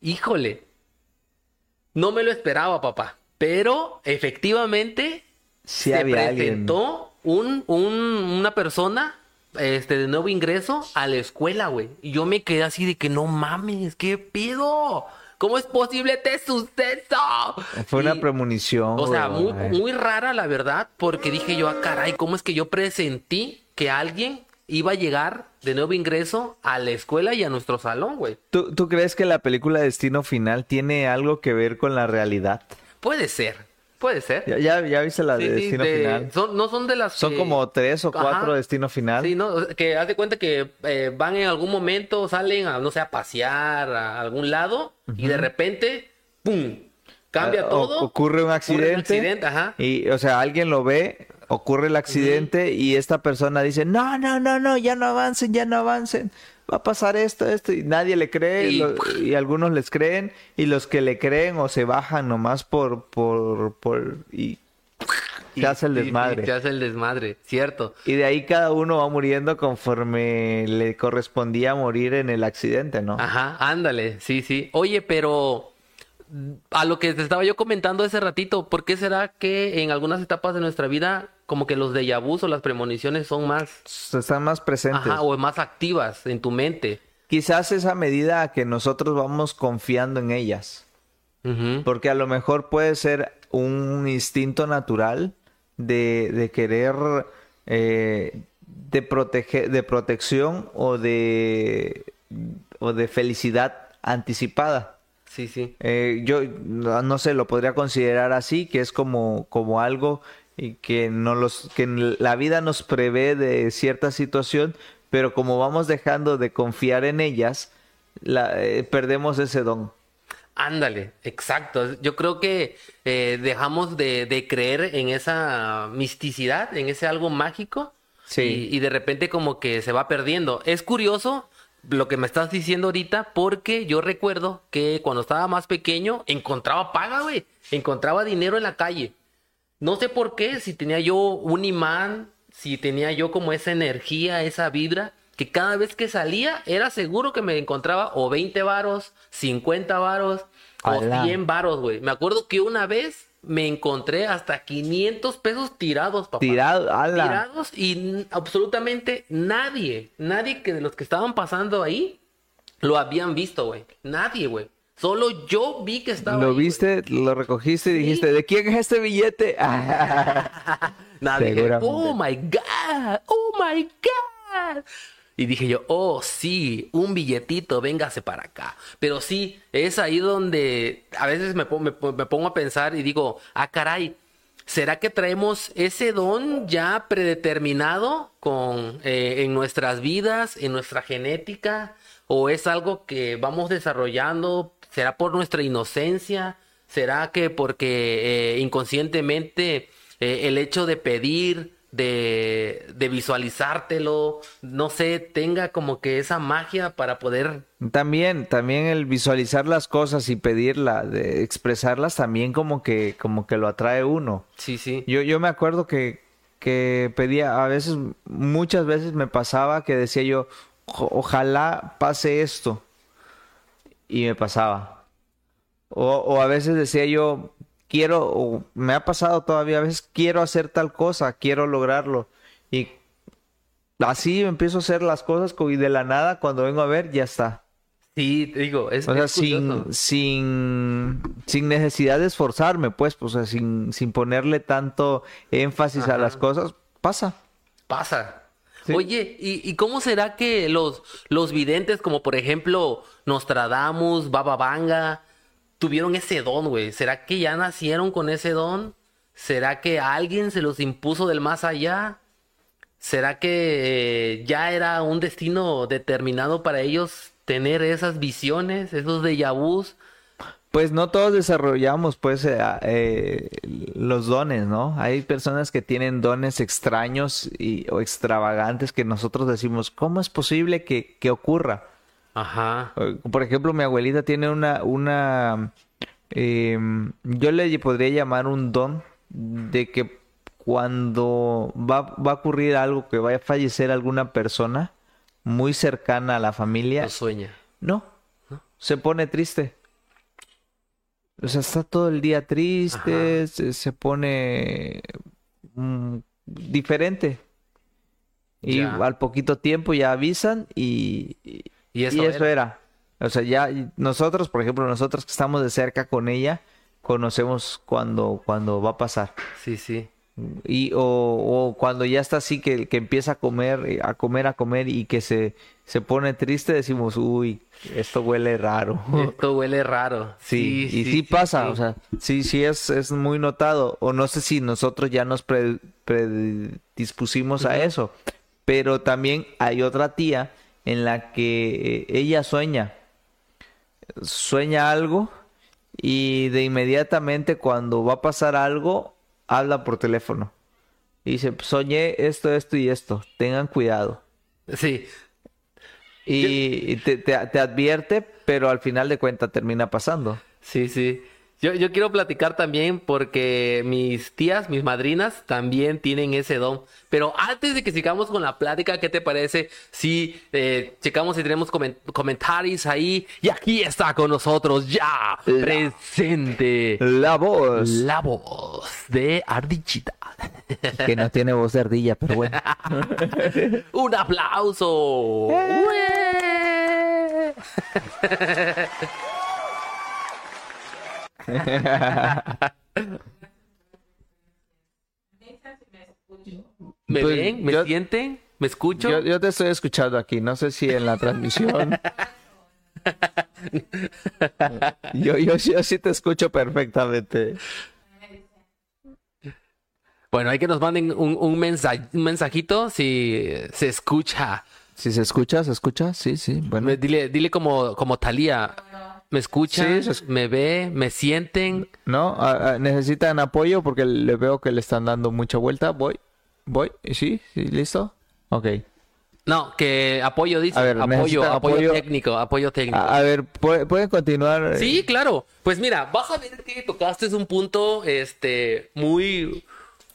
híjole, no me lo esperaba, papá. Pero efectivamente Sí se presentó un, un- una persona este, de nuevo ingreso a la escuela, güey. Y yo me quedé así de que no mames, ¿qué pido? ¿Cómo es posible este suceso? Fue una premonición. o sea, muy rara la verdad, porque dije yo, ah, caray, ¿cómo es que yo presentí que alguien iba a llegar de nuevo ingreso a la escuela y a nuestro salón, güey? ¿Tú, tú crees que la película Destino Final tiene algo que ver con la realidad? Puede ser, puede ser. ¿Ya, ya, ya viste la Sí, de Destino de- Final? son- no son de las Son que- como tres o cuatro Ajá. Destino Final. Que haz de cuenta que eh, van en algún momento, salen a, no sé, a pasear a algún lado y de repente, ¡pum! Cambia o- todo. ocurre un accidente. accidente, ajá. Y, o sea, alguien lo ve, ocurre el accidente y esta persona dice, no, no, no, no, ya no avancen, ya no avancen. Va a pasar esto, esto, y nadie le cree, Y- lo- y, algunos les creen, y los que le creen o se bajan nomás por, por, por, y se hace el desmadre. se hace el desmadre, cierto. Y de ahí cada uno va muriendo conforme le correspondía morir en el accidente, ¿no? Ajá, ándale, sí, sí. Oye, pero a lo que te estaba yo comentando hace ratito, ¿por qué será que en algunas etapas de nuestra vida como que los déjà vus o las premoniciones son más, Están más presentes. ajá, o más activas en tu mente? Quizás es a medida que nosotros vamos confiando en ellas. Porque a lo mejor puede ser un instinto natural de, de querer eh, de de protección o de o de felicidad anticipada. Sí, sí. Eh, yo no no sé, lo podría considerar así, que es como, como algo y que no los, que la vida nos prevé de cierta situación, pero como vamos dejando de confiar en ellas, la- eh, perdemos ese don. Ándale, exacto. Yo creo que eh, dejamos de, de creer en esa misticidad, en ese algo mágico. Sí. Y, y de repente como que se va perdiendo. Es curioso lo que me estás diciendo ahorita porque yo recuerdo que cuando estaba más pequeño encontraba paga, güey. Encontraba dinero en la calle. No sé por qué, si tenía yo un imán, si tenía yo como esa energía, esa vibra, que cada vez que salía era seguro que me encontraba o 20 varos, 50 varos o ¡Hala! 100 varos, güey. Me acuerdo que una vez me encontré hasta 500 pesos tirados, papá. Tirado, ala. Tirados y absolutamente nadie, nadie que de los que estaban pasando ahí lo habían visto, güey. Nadie, güey. Solo yo vi que estaba Lo ahí, güey. viste, lo recogiste y Sí. dijiste, ¿de quién es este billete? Dije, Seguramente. oh my God, oh my God. Y dije yo, oh sí, un billetito, véngase para acá. Pero sí, es ahí donde a veces me, me me pongo a pensar y digo, ah, caray, ¿será que traemos ese don ya predeterminado con, eh, en nuestras vidas, en nuestra genética? ¿O es algo que vamos desarrollando? ¿Será por nuestra inocencia? ¿Será que porque eh, inconscientemente eh, el hecho de pedir, de, de visualizártelo, no sé, tenga como que esa magia para poder... También, también el visualizar las cosas y pedirla, de expresarlas también como que, como que lo atrae uno. Sí, sí. Yo, yo me acuerdo que, que pedía, a veces, muchas veces me pasaba que decía yo, "O- ojalá pase esto. Y me pasaba. O, o a veces decía yo, quiero, o me ha pasado todavía, a veces quiero hacer tal cosa, quiero lograrlo. Y así empiezo a hacer las cosas co- y de la nada, cuando vengo a ver, ya está. Sí, te digo, es, O sea, es sin, sin, sin necesidad de esforzarme, pues, pues, o sea, sin, sin ponerle tanto énfasis a las cosas, pasa. Pasa. Oye, ¿y, y cómo será que los, los videntes, como por ejemplo Nostradamus, Baba Vanga, tuvieron ese don, güey? ¿Será que ya nacieron con ese don? ¿Será que alguien se los impuso del más allá? ¿Será que eh, ya era un destino determinado para ellos tener esas visiones, esos déjà vus? Pues no todos desarrollamos pues eh, eh, los dones, ¿no? Hay personas que tienen dones extraños y, o extravagantes que nosotros decimos, ¿cómo es posible que, que ocurra? Ajá. Eh, Por ejemplo, mi abuelita tiene una, una, em, yo le podría llamar un don de que cuando va, va a ocurrir algo, que vaya a fallecer alguna persona muy cercana a la familia, Lo sueña. no, se pone triste. O sea, está todo el día triste, se, se pone mm, diferente. Y Ya. al poquito tiempo ya avisan y, y- Y eso, y eso era. era. O sea, ya nosotros, por ejemplo, nosotros que estamos de cerca con ella, conocemos cuando, cuando va a pasar. Sí, sí. Y, o, o cuando ya está así que, que empieza a comer, eh, a comer, a comer y que se, se pone triste, decimos, uy, esto huele raro. Esto huele raro. Sí, y sí, pasa, o sea, sí, sí es, es muy notado, o no sé si nosotros ya nos pre- predispusimos a eso, pero también hay otra tía en la que eh, ella sueña, sueña algo y de inmediatamente cuando va a pasar algo, habla por teléfono. Y dice, soñé esto, esto y esto, tengan cuidado. Sí, Y y te, te- te advierte, pero al final de cuentas termina pasando. sí, sí. Yo, yo quiero platicar también porque mis tías, mis madrinas, también tienen ese don. Pero antes de que sigamos con la plática, ¿qué te parece si eh, checamos si tenemos comen- comentarios ahí? Y aquí está con nosotros ya presente La voz. la voz de Ardillita. Que no tiene voz de ardilla, pero bueno. ¡Un aplauso! ¡Ué! ¿Me Pues, ven? ¿Me yo- sienten? ¿Me escucho? Yo, yo te estoy escuchando aquí, no sé si en la transmisión. Yo, yo, yo sí te escucho perfectamente. Bueno, hay que nos manden un, un, mensa- un mensajito si se escucha. Si se escucha, se escucha, sí, sí. Bueno, dile, dile como, como Talía. ¿Me escuchan? Sí, ¿Me ve? ¿me sienten? no, necesitan apoyo porque le veo que le están dando mucha vuelta. Voy, voy, sí, sí, listo. Ok. No, que apoyo dice. A ver, apoyo, apoyo, apoyo. técnico, apoyo técnico. A, a ver, ¿puede- ¿pueden continuar? Sí, claro. Pues mira, vas a ver que tocaste un punto este muy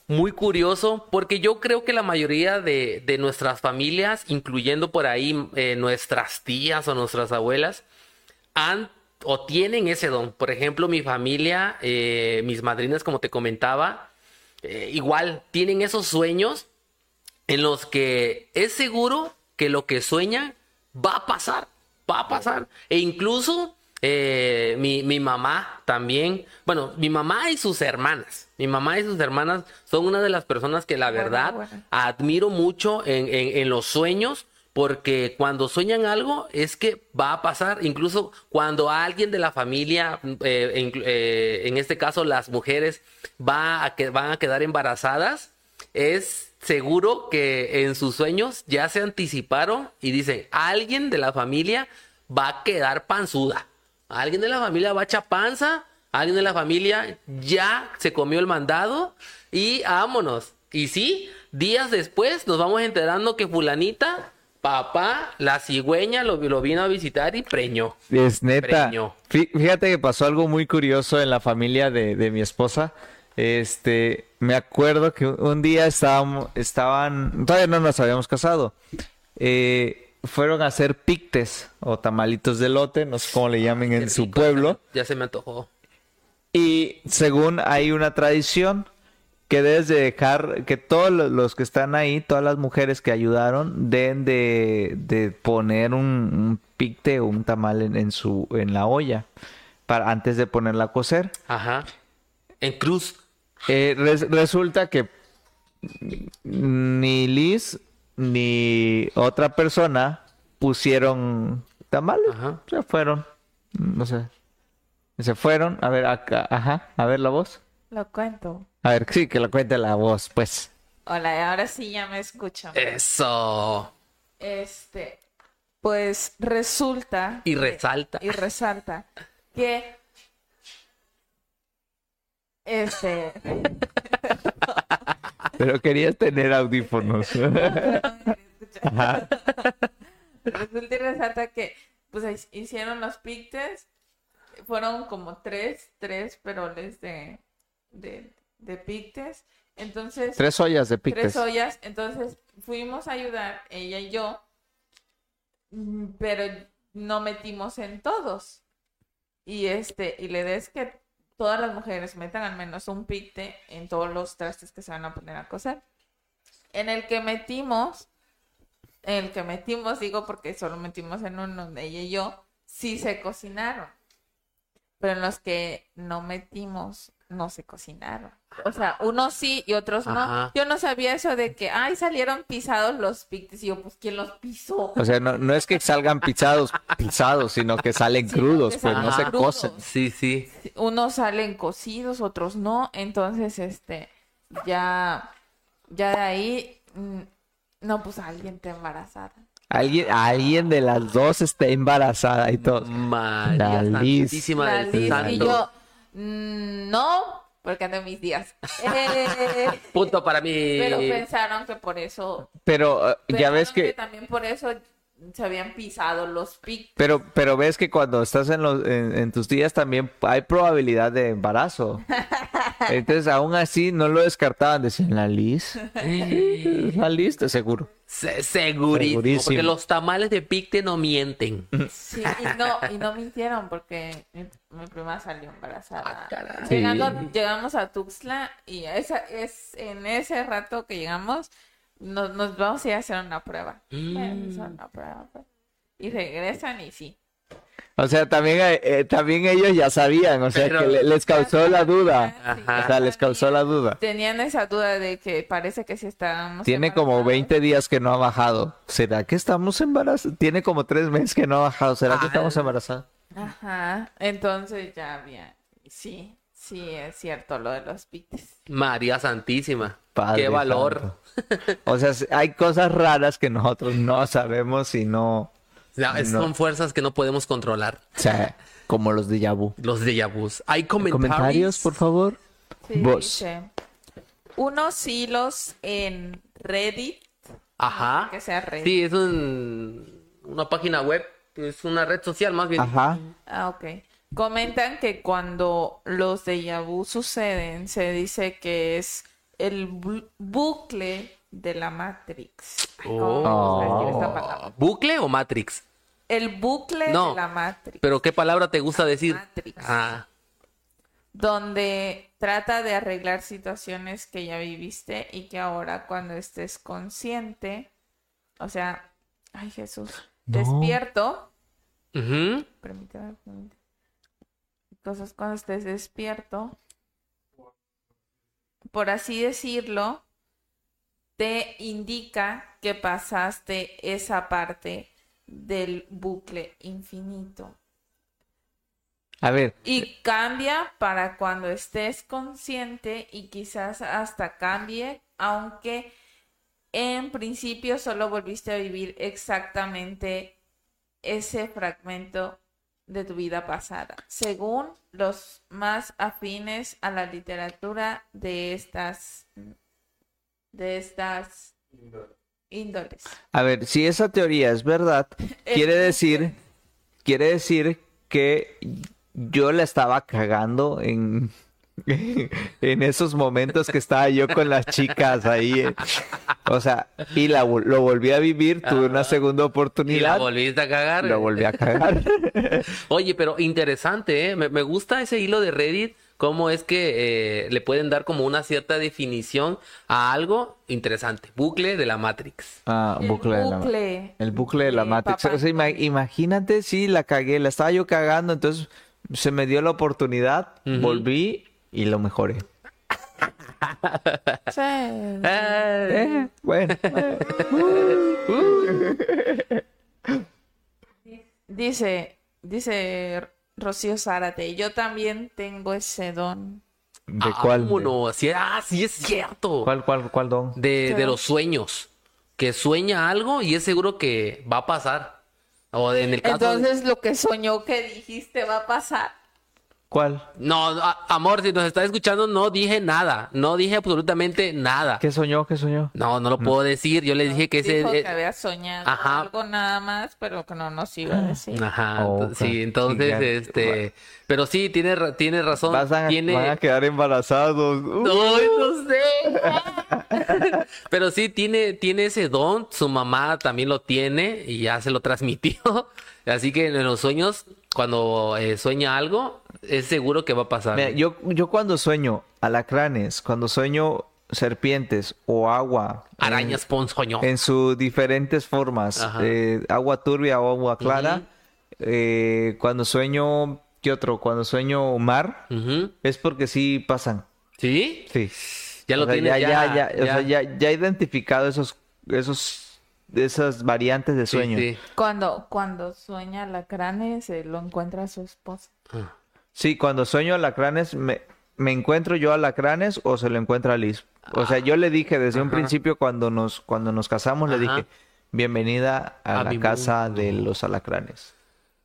muy curioso porque yo creo que la mayoría de, de nuestras familias, incluyendo por ahí eh, nuestras tías o nuestras abuelas, han o tienen ese don. Por ejemplo, mi familia, eh, mis madrinas, como te comentaba, eh, igual tienen esos sueños en los que es seguro que lo que sueñan va a pasar, va a pasar. E incluso eh, mi, mi mamá también, bueno, mi mamá y sus hermanas, mi mamá y sus hermanas son una de las personas que la Bueno, verdad bueno. admiro mucho en, en- en los sueños. Porque cuando sueñan algo es que va a pasar, incluso cuando alguien de la familia, eh, en, eh, en este caso las mujeres, va a que, van a quedar embarazadas, es seguro que en sus sueños ya se anticiparon y dicen, alguien de la familia va a quedar panzuda, alguien de la familia va a echar panza, alguien de la familia ya se comió el mandado y vámonos. Y sí, días después nos vamos enterando que fulanita, papá, la cigüeña lo, lo vino a visitar y preñó. Es neta. Fíjate que pasó algo muy curioso en la familia de, de mi esposa. Este, me acuerdo que un día estábamos, estaban, todavía no nos habíamos casado. Eh, fueron a hacer pictes o tamalitos de lote, no sé cómo le llamen en su pueblo. Ya se me antojó. Y según hay una tradición que debes de dejar que todos lo- los que están ahí, todas las mujeres que ayudaron, deben de, de poner un, un picte o un tamal en, en su en la olla para antes de ponerla a cocer. Ajá. En cruz. Eh, res- resulta que ni Liz ni otra persona pusieron tamales. Ajá. Se fueron. No sé. Se fueron. A ver, acá. Ajá. A ver la voz. Lo cuento. A ver, sí, que lo cuente la voz, pues. Hola, ahora sí ya me escuchan. Eso. Este, pues resulta Y que- resalta. y resalta que Este, Pero querías tener audífonos. Ajá. resulta y resalta que pues hicieron los pictes, fueron como tres, tres peroles de, de, de pictes, entonces Tres ollas de tres pictes. ollas, entonces fuimos a ayudar, ella y yo, mm, pero no metimos en todos. Y este, y la idea es que todas las mujeres metan al menos un picte en todos los trastes que se van a poner a cocer. En el que metimos, en el que metimos, digo porque solo metimos en uno ella y yo, sí se cocinaron. Pero en los que no metimos, no se cocinaron. O sea, unos sí y otros no. Ajá. Yo no sabía eso de que, ay, salieron pisados los pictes. Y yo, pues, ¿quién los pisó? O sea, no, no es que salgan pisados, pisados, sino que salen Sí, crudos, que pues no se cocen. Sí, sí. unos salen cocidos, otros no. Entonces, este, ya, ya de ahí, mm, no, pues alguien está embarazada. Alguien, alguien de las dos está embarazada y todo. María. Santísima La del Santo. y yo, no, porque ando en mis días. Eh, Punto para mí. pero pensaron que por eso, Pero eh, ya ves pensaron que, también por eso se habían pisado los pictes. pero, pero ves que cuando estás en los, en, en tus días también hay probabilidad de embarazo. Entonces, aún así, no lo descartaban. Decían, la Liz, la Liz, de seguro. Se- segurísimo, Segurísimo. Porque los tamales de picte no mienten. Sí, y no, y no mintieron porque mi, mi prima salió embarazada. Ah. Sí. Llegando, llegamos a Tuxtla y esa es en ese rato que llegamos nos, nos vamos a ir a hacer una prueba. Mm. Bueno, hacer una prueba, pues. Y regresan y sí. O sea, también, eh, eh, también ellos ya sabían, o sea, Pero- que le- les causó la duda. Ajá. O sea, les causó la duda. Tenían esa duda de que parece que sí estábamos Tiene como embarazados. 20 días que no ha bajado. ¿Será que estamos embarazados? Tiene como 3 meses que no ha bajado. ¿Será que Ah. estamos embarazados? Ajá. Entonces ya había. Sí, sí, es cierto lo de los pites. María Santísima. Padre Qué valor. santo. O sea, hay cosas raras que nosotros no sabemos y no... Ya, es- No. Son fuerzas que no podemos controlar. O sea, como los de Yabu. Los de vus. ¿Hay comentarios? ¿Comentarios, por favor? Sí, Vos. dice, unos hilos en Reddit. Ajá. Que sea Reddit. Sí, es un- una página web. Es una red social más bien. Ajá. Ah, ok. Comentan que cuando los de vu suceden, se dice que es el bu- bucle de la Matrix. Ay, ¿cómo me gusta decir esta palabra? ¿Bucle o Matrix? El bucle No, de la Matrix. ¿Pero qué palabra te gusta decir? Matrix. Ah, Donde trata de arreglar situaciones que ya viviste y que ahora cuando estés consciente, o sea, ay Jesús, No. despierto, ujú. permítame, permítame. Entonces, cuando estés despierto, por así decirlo, te indica que pasaste esa parte del bucle infinito. A ver, Y cambia para cuando estés consciente y quizás hasta cambie, aunque en principio solo volviste a vivir exactamente ese fragmento de tu vida pasada, según los más afines a la literatura de estas de estas índoles. a ver, si esa teoría es verdad, quiere decir, quiere decir que yo la estaba cagando en, en esos momentos que estaba yo con las chicas ahí. eh. O sea, y la, lo volví a vivir, tuve una segunda Y la oportunidad, volviste a cagar. lo volví a cagar. Oye, pero interesante, ¿eh? Me, me gusta ese hilo de Reddit, cómo es que eh, le pueden dar como una cierta definición a algo interesante. Bucle de la Matrix. Ah, el bucle de la bucle El bucle de la Matrix. Papá O sea, ima- Noel. imagínate si la cagué, la estaba yo cagando, entonces se me dio la oportunidad, volví y lo mejoré. Sí. Eh, bueno. Dice, dice Rocío Zárate, yo también tengo ese don. ¿de ah, cuál? ¿cómo de- no? Sí, ah, sí es cierto. ¿Cuál, cuál, cuál don? De, de los sueños. Que sueña algo y es seguro que va a pasar. O en el caso de- Entonces lo que soñó que dijiste va a pasar. ¿Cuál? No, a- amor, si nos está escuchando, no dije nada. No dije absolutamente nada. ¿Qué soñó? ¿Qué soñó? No, no lo puedo decir. Yo le dije que ese. Dijo eh, que había soñado ajá. algo nada más, pero que no nos iba a decir. Ajá, Oh, ok. sí, entonces, este, pero sí, tiene, ra- tiene razón, Vas a, tiene, van a quedar embarazados. Uh. Ay, no sé. Pero sí tiene, tiene ese don, su mamá también lo tiene y ya se lo transmitió. Así que en los sueños, cuando eh, sueña algo, es seguro que va a pasar. Mira, yo, yo cuando sueño alacranes, cuando sueño serpientes o agua, Arañas ponzoño. en sus diferentes formas, eh, agua turbia o agua clara, eh, cuando sueño, ¿qué otro? Cuando sueño mar, es porque sí pasan. ¿Sí? Sí. Ya lo O sea, tienes, ya, ya, ya, ya, o sea, ya. ya, identificado esos, esos, esas variantes de sueño. sí. Cuando, cuando sueña alacranes, se lo encuentra su esposa. Sí, cuando sueño alacranes, me, me encuentro yo alacranes o se lo encuentra Liz. O sea, yo le dije desde un principio cuando nos, cuando nos casamos, le dije, bienvenida a, A la casa mundo". de los alacranes.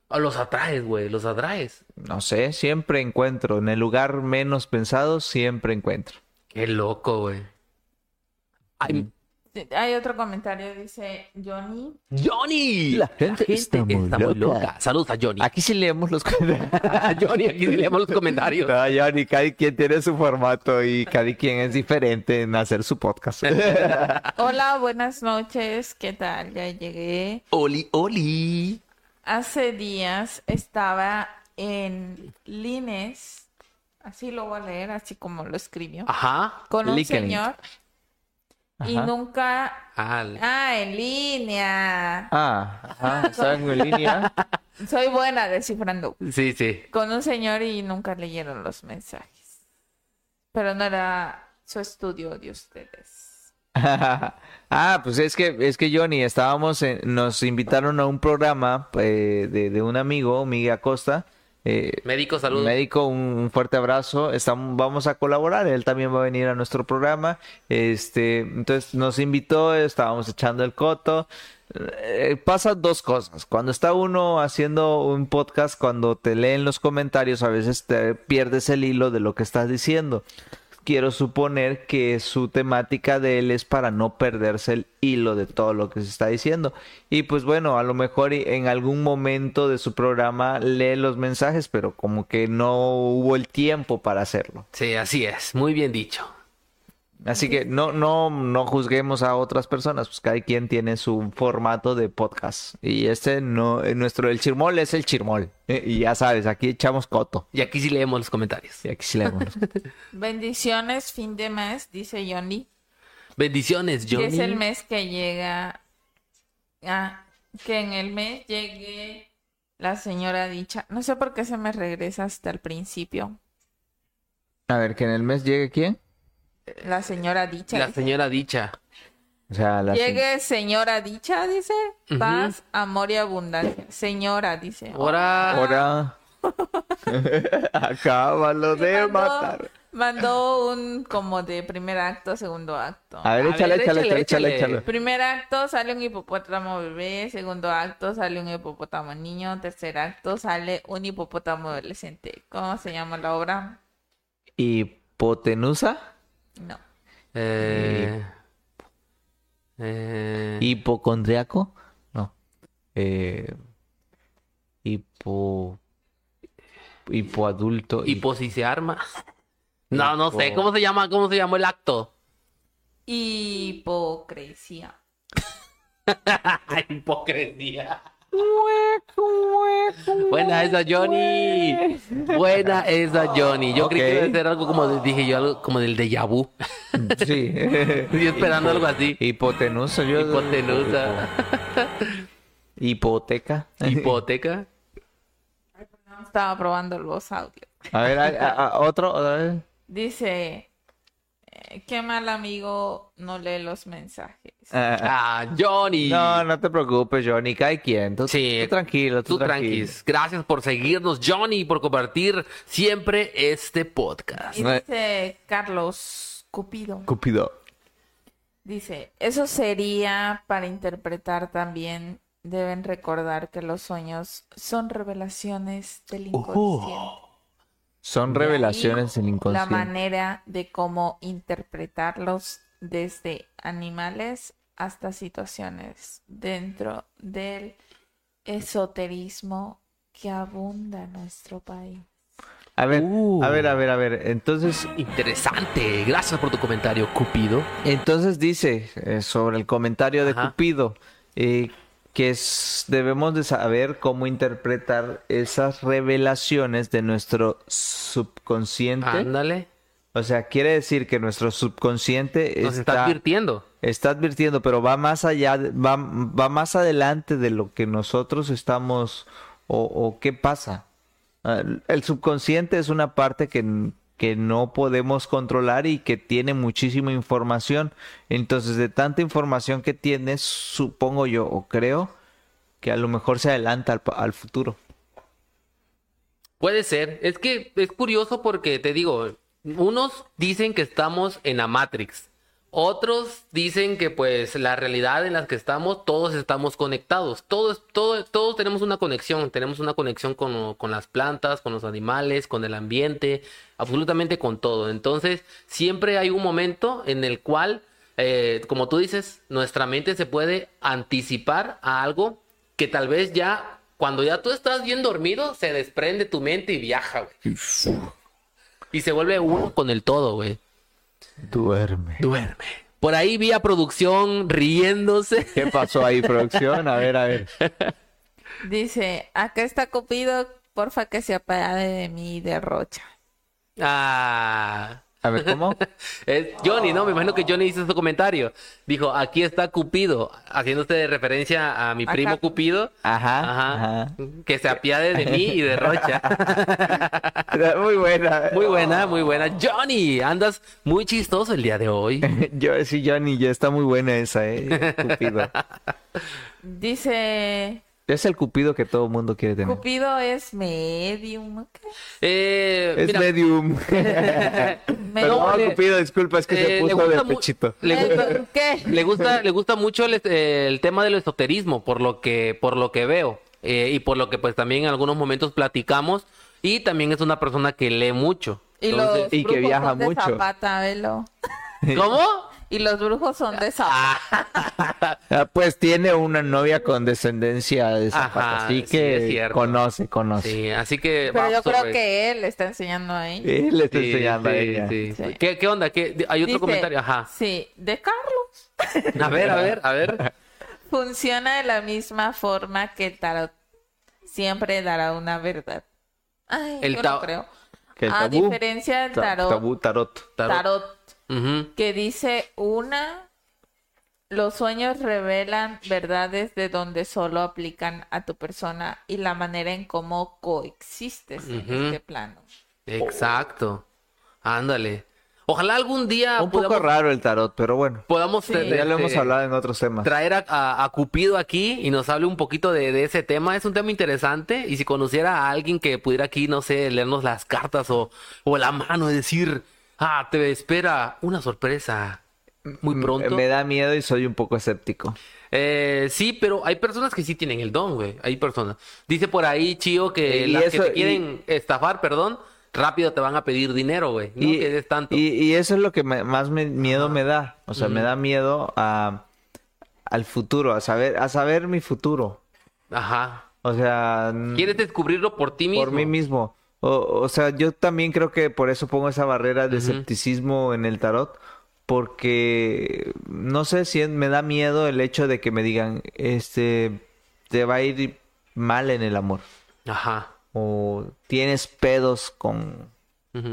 Oh, los atraes, güey, los atraes. No sé, siempre encuentro. En el lugar menos pensado, siempre encuentro. Qué loco, güey. Ay, Sí, Hay otro comentario, dice Johnny. Johnny. La gente está muy loca. Saludos a Johnny. Aquí sí leemos los Johnny, aquí sí leemos los comentarios. No, Johnny, cada quien tiene su formato y cada quien es diferente en hacer su podcast. Hola, buenas noches. ¿Qué tal? Ya llegué. Oli, Oli. Hace días estaba en Lines, así lo voy a leer, así como lo escribió, Ajá. con un señor y nunca... Al- Ah, en línea. Ah, ¿están en línea? Soy buena descifrando. Sí, sí. Con un señor y nunca leyeron los mensajes. Pero no era su estudio de ustedes. Ah, pues es que, es que Johnny, estábamos en- nos invitaron a un programa eh, de, de un amigo, Miguel Acosta, eh, Médico, saludos. médico, un, fuerte abrazo. Estamos, vamos a colaborar, él también va a venir a nuestro programa. Este, entonces nos invitó, estábamos echando el coto. Eh, pasan dos cosas. Cuando está uno haciendo un podcast, cuando te leen los comentarios, a veces te pierdes el hilo de lo que estás diciendo. Quiero suponer que su temática de él es para no perderse el hilo de todo lo que se está diciendo. Y pues bueno, a lo mejor en algún momento de su programa lee los mensajes, pero como que no hubo el tiempo para hacerlo. Sí, así es. Muy bien dicho. Así que no, no, no juzguemos a otras personas, pues cada quien tiene su formato de podcast. Y este no, eh, nuestro, el chirmol es el chirmol. Eh, Y ya sabes, aquí echamos coto. Y aquí sí leemos los comentarios. Y aquí sí leemos. Bendiciones, fin de mes, dice Johnny. Bendiciones, Que Johnny. es el mes que llega. Ah, que en el mes llegue la señora dicha. No sé por qué se me regresa hasta el principio. A ver, que en el mes llegue quién? La señora dicha. La dice. señora dicha. O sea, la Llegue señora dicha, dice. Ujú. Paz, amor y abundancia. Señora, dice. Ahora. Ahora. Acábalo de Mandó- matar. Mandó un como de primer acto, segundo acto. A ver, échale, échale. échale. Primer acto sale un hipopótamo bebé, segundo acto sale un hipopótamo niño, tercer acto sale un hipopótamo adolescente. ¿Cómo se llama la obra? Hipotenusa, No. Eh, eh, hipocondriaco, no. Eh, hipo, hipoadulto, pues si se arma. No, no sé. Hipo- ¿Cómo se llama? ¿Cómo se llamó el acto? Hipocresía. Hipocresía. Buena esa, Johnny. Buena esa, Johnny. Yo creí que iba a ser algo como, de- dije yo, algo como del déjà vu. Sí. Estoy esperando algo así. Hipotenusa, yo. Hipotenusa. Hipoteca. Hipoteca. Estaba probando los audios. A ver, a- a- a- otro, otra vez. Dice, qué mal amigo no lee los mensajes. Ah, Ah, Johnny. No, no te preocupes, Johnny, cada quien. Tú, Sí, tú tranquilo, tú, Tú tranquilo. tranquis. Gracias por seguirnos, Johnny, y por compartir siempre este podcast. Y dice Carlos Cupido. Cupido. Dice, eso sería para interpretar también, deben recordar que los sueños son revelaciones del inconsciente. De ahí revelaciones en La inconsciente. manera de cómo interpretarlos desde animales hasta situaciones dentro del esoterismo que abunda en nuestro país. A ver, Uh. a ver, a ver, a ver. Entonces, Interesante. Gracias por tu comentario, Cupido. entonces dice eh, sobre el comentario de Ajá. Cupido eh, que es- debemos de saber cómo interpretar esas revelaciones de nuestro subconsciente. Ándale. O sea, quiere decir que nuestro subconsciente Nos está está, advirtiendo. está advirtiendo, pero va más allá, va, va más adelante de lo que nosotros estamos o, o qué pasa. Ah, El subconsciente es una parte que, que no podemos controlar y que tiene muchísima información. Entonces, de tanta información que tiene, supongo yo o creo que a lo mejor se adelanta al, al futuro. Puede ser. Es que es curioso porque te digo, unos dicen que estamos en la Matrix. Otros dicen que pues la realidad en la que estamos, todos estamos conectados. Todos, todo, todos tenemos una conexión. Tenemos una conexión con, con las plantas, con los animales, con el ambiente, absolutamente con todo. Entonces, siempre hay un momento en el cual, eh, como tú dices, nuestra mente se puede anticipar a algo que tal vez ya, cuando ya tú estás bien dormido, se desprende tu mente y viaja, güey. Y se vuelve uno con el todo, güey. Duerme. Duerme. Por ahí vi a producción riéndose. ¿Qué pasó ahí, producción? A ver, a ver. Dice, acá está Cupido, porfa que se apague de mí de rocha. Ah. A ver, ¿cómo? Es Johnny, ¿no? Me imagino que Johnny hizo su comentario. Dijo, aquí está Cupido, haciéndose referencia a mi Acá. primo Cupido. Ajá, Ajá. ajá. Que se apiade de mí y de Rocha. Muy buena. Muy buena, muy buena. Johnny, andas muy chistoso el día de hoy. Yo sí, Johnny, ya está muy buena esa, eh. Cupido. Dice, Es el cupido que todo mundo quiere tener. Cupido es medium. Eh, Es mira, medium. Perdón, le- Cupido, disculpa, es que eh, se le puso gusta de pechito. le gusta, Eh, ¿Qué? le gusta, le gusta mucho el, eh, el tema del esoterismo, por lo que, por lo que veo. eh, y por lo que pues también en algunos momentos platicamos. Y también es una persona que lee mucho. Y Entonces- los y que viaja mucho. Zapata, velo. ¿Cómo? Y los brujos son de Zapata. Ah, pues tiene una novia con descendencia de Zapata, Ajá, así sí, que conoce, conoce. Sí, así que Pero yo creo que él le está enseñando ahí. Él le está Sí, enseñando a sí, ella. sí. Sí. ¿Qué, qué onda? ¿Qué- Hay otro Dice, comentario. Ajá. Sí, de Carlos. A ver, a ver, a ver. Funciona de la misma forma que el tarot. Siempre dará una verdad. Ay, El yo no creo. Que el A diferencia del ta- tarot, tabú, tarot. Tarot. tarot, Que dice una, los sueños revelan verdades de donde solo aplican a tu persona y la manera en cómo coexistes en este plano. Exacto. Ándale. Ojalá algún día Un poco raro el tarot, pero bueno. podamos Sí. eh, Ya lo hemos este, hablado en otros temas. traer a, a- a Cupido aquí y nos hable un poquito de, de ese tema. Es un tema interesante y si conociera a alguien que pudiera aquí, no sé, leernos las cartas o, o la mano y decir, ah, te espera una sorpresa muy pronto. Me da miedo y soy un poco escéptico. Eh, sí, pero hay personas que sí tienen el don, güey. Hay personas. Dice por ahí, Chío, que las que te y- quieren estafar, perdón, rápido te van a pedir dinero, güey. No y, que tanto. y- y eso es lo que me- más me- miedo me da. O sea, me da miedo a, al futuro, a saber, a saber mi futuro. Ajá. O sea, ¿Quieres descubrirlo por ti mismo? por mí mismo. O, o sea, yo también creo que por eso pongo esa barrera de escepticismo en el tarot. Porque no sé si me da miedo el hecho de que me digan, este, te va a ir mal en el amor. Ajá. O tienes pedos con,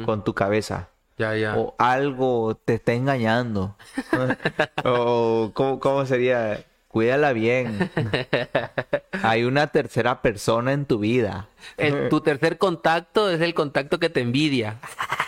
con tu cabeza. Ya, ya. O algo te está engañando. o ¿cómo, cómo sería? Cuídala bien. Hay una tercera persona en tu vida. El- tu tercer contacto es el contacto que te envidia.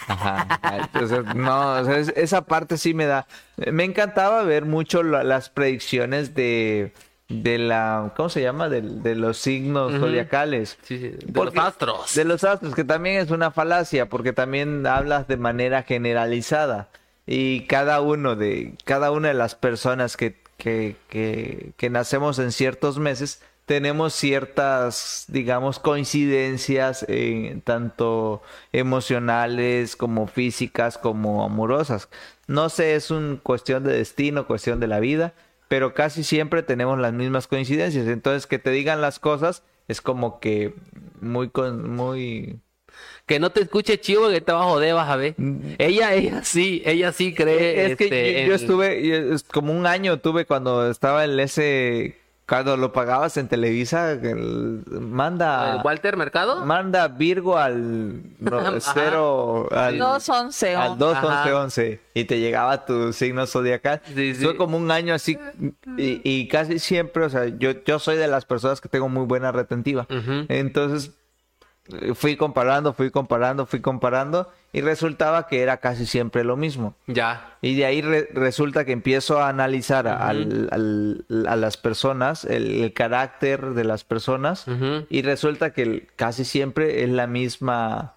Ajá. Entonces, no, o sea, es- esa parte sí me da. Me encantaba ver mucho la- las predicciones de, de la, ¿cómo se llama? De, de los signos zodiacales. Sí, sí, De Porque- los astros. De los astros, que también es una falacia, porque también hablas de manera generalizada. Y cada uno de, cada una de las personas que, que, que, nacemos en ciertos meses, tenemos ciertas, digamos, coincidencias eh, tanto emocionales como físicas como amorosas. No sé, es una cuestión de destino, cuestión de la vida, pero casi siempre tenemos las mismas coincidencias. Entonces, que te digan las cosas es como que muy, muy Que no te escuche chivo que te va a joder, vas a ver. Ella, ella sí, ella sí cree. Mm. Es que este, yo, yo en- estuve, yo- es como un año tuve cuando estaba en ese, cuando lo pagabas en Televisa, el- manda, ¿El Walter Mercado? manda Virgo al no, Ajá. cero, al, 211. al 2 Ajá. 11 11 y te llegaba tu signo zodiacal. Sí, sí. Fue como un año así y, y casi siempre, o sea, yo, yo soy de las personas que tengo muy buena retentiva. Entonces fui comparando, fui comparando, fui comparando y resultaba que era casi siempre lo mismo. Ya. Y de ahí re- resulta que empiezo a analizar a, al- al- a las personas, el, el carácter de las personas, y resulta que casi siempre es la misma,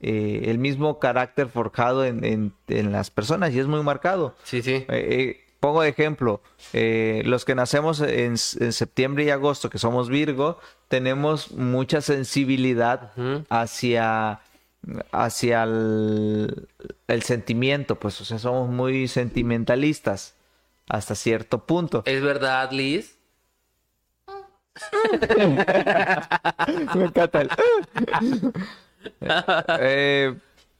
eh, el mismo carácter forjado en, en- en las personas y es muy marcado. Sí, sí. Eh, eh, pongo de ejemplo, eh, los que nacemos en, septiembre y agosto, que somos Virgo, tenemos mucha sensibilidad hacia, hacia el, el sentimiento, pues, o sea, somos muy sentimentalistas hasta cierto punto. ¿Es verdad, Liz? Me encanta el- Eh,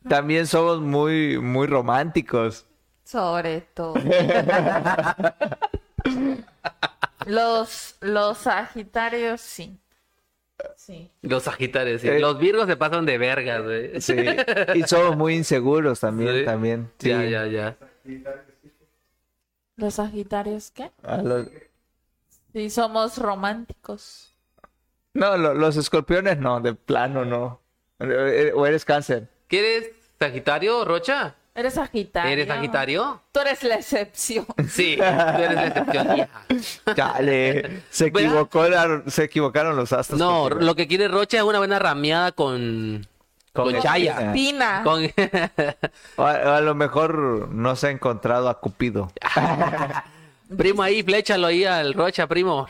también somos muy, muy románticos. Sobre todo. los, los Sagitarios, sí. Sí. Los Sagitarios, sí. Eh. Los Virgos se pasan de vergas, güey. Sí. Y somos muy inseguros también, Sí. también. Sí. Ya, ya, ya. ¿Los Sagitarios qué? A los- Sí, somos románticos. No, lo- los escorpiones no, de plano no. Eh, O eres cáncer. ¿Qué eres? ¿Sagitario, Rocha? ¿Eres Sagitario? ¿Eres Sagitario? Tú eres la excepción. Sí, tú eres la excepción, hija. Chale, se equivocó la- se equivocaron los astros. No, contigo. lo que quiere Rocha es una buena rameada con... Con, Con Chaya. Con... O a, a lo mejor no se ha encontrado a Cupido. primo ahí, fléchalo ahí al Rocha, primo.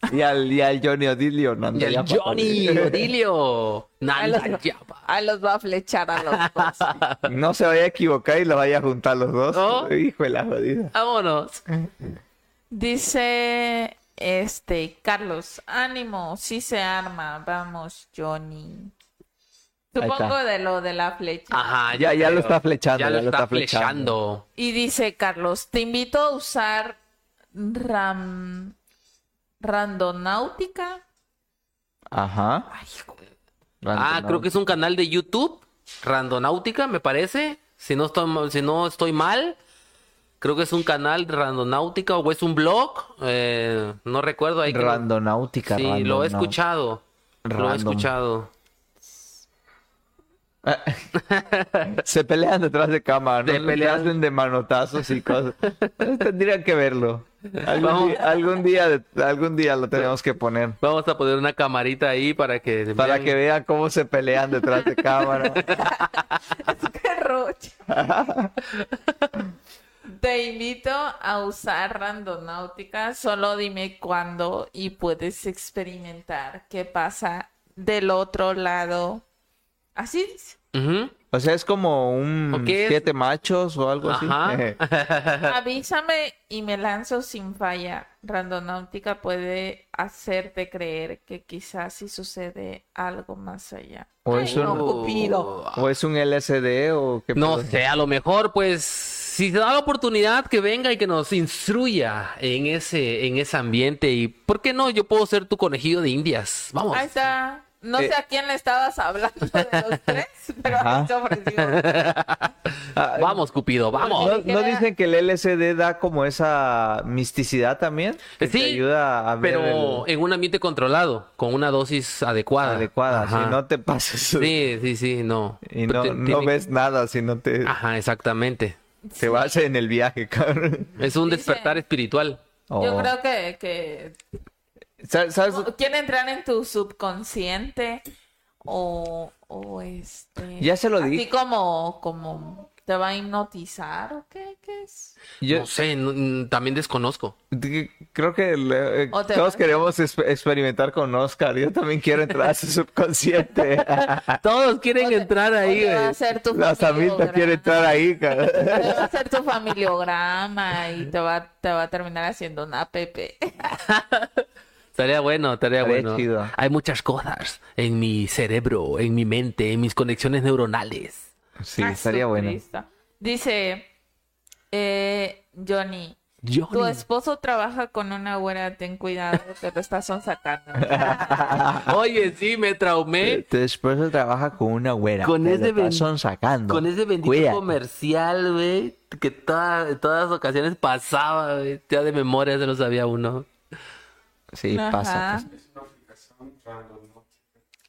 Y al, y al Johnny Odilio. Y el Johnny, Odilio. Ahí los, ahí los va a flechar a los dos. No se vaya a equivocar y lo vaya a juntar los dos. ¿No? Hijo de la jodida. Vámonos. Dice este Carlos, ánimo, sí se arma, vamos, Johnny. Supongo de lo de la flecha. Ajá, Ya, ya lo está flechando. Ya lo está flechando. Y dice Carlos, te invito a usar ram... randonáutica. Ajá. Ah, creo que es un canal de YouTube, Randonáutica, me parece. Si no estoy, ma- si no estoy mal, creo que es un canal de Randonáutica o es un blog. eh, no recuerdo ahí. Randonáutica. Sí, lo he escuchado. Lo he escuchado. Se pelean detrás de cámara, ¿no? Se Se pelean. hacen de manotazos y cosas. Tendrían que verlo. Algún, día, algún día algún día lo tenemos que poner. Vamos a poner una camarita ahí para que Para vean. que vean cómo se pelean detrás de cámara. ¡Qué rocha! Te invito a usar randonáutica, solo dime cuándo y puedes experimentar qué pasa del otro lado. Así. O sea, es como un siete machos o algo Ajá. así. Avísame y me lanzo sin falla. Randonáutica puede hacerte creer que quizás sí sucede algo más allá. O Ay, es no, un- Cupido. ¿O es un LSD o qué No pedo? sé, a lo mejor, pues, si se da la oportunidad que venga y que nos instruya en ese, en ese ambiente. Y, ¿por qué no? Yo puedo ser tu conejillo de indias. Vamos. Ahí está. No Eh. sé a quién le estabas hablando de los tres, pero Ajá. ahí se ofreció. Vamos, Cupido, vamos. ¿No, no dicen que el LSD da como esa misticidad también? Que Sí, te ayuda a ver Pero el- en un ambiente controlado, con una dosis adecuada. adecuada, Ajá. si no te pases Sí, sí, sí, no. y no, Te- no tiene- ves nada, si no te, Ajá, exactamente. te vas en el viaje, cabrón. Es un Dice- despertar espiritual. Yo Oh. creo que, que ¿Sabes? quiere entrar en tu subconsciente o, o este Ya se lo así dije. como como ¿Te va a hipnotizar o qué? ¿Qué es? No sé, no- mm, también desconozco. Creo que le- te todos queremos exp- experimentar con Oscar. Yo también quiero entrar a su subconsciente. Todos quieren entrar ahí, va a hacer tu La familiograma. quiere entrar ahí. Te va a hacer tu familiograma y te va, te va a terminar haciendo una PP. Estaría bueno, estaría bueno. chido. Hay muchas cosas en mi cerebro, en mi mente, en mis conexiones neuronales. Sí, estaría bueno. Dice eh, Johnny, tu esposo trabaja con una güera, ten cuidado, te lo estás sacando. Oye, sí, me traumé Tu esposo trabaja con una güera. Con te ese lo ben- están sacando. con ese bendito Cuídate. comercial, güey, que toda- en todas las ocasiones pasaba, güey. Ya de memoria se lo sabía uno. Sí, Ajá. pasa. pues. Es una aplicación randonáutica.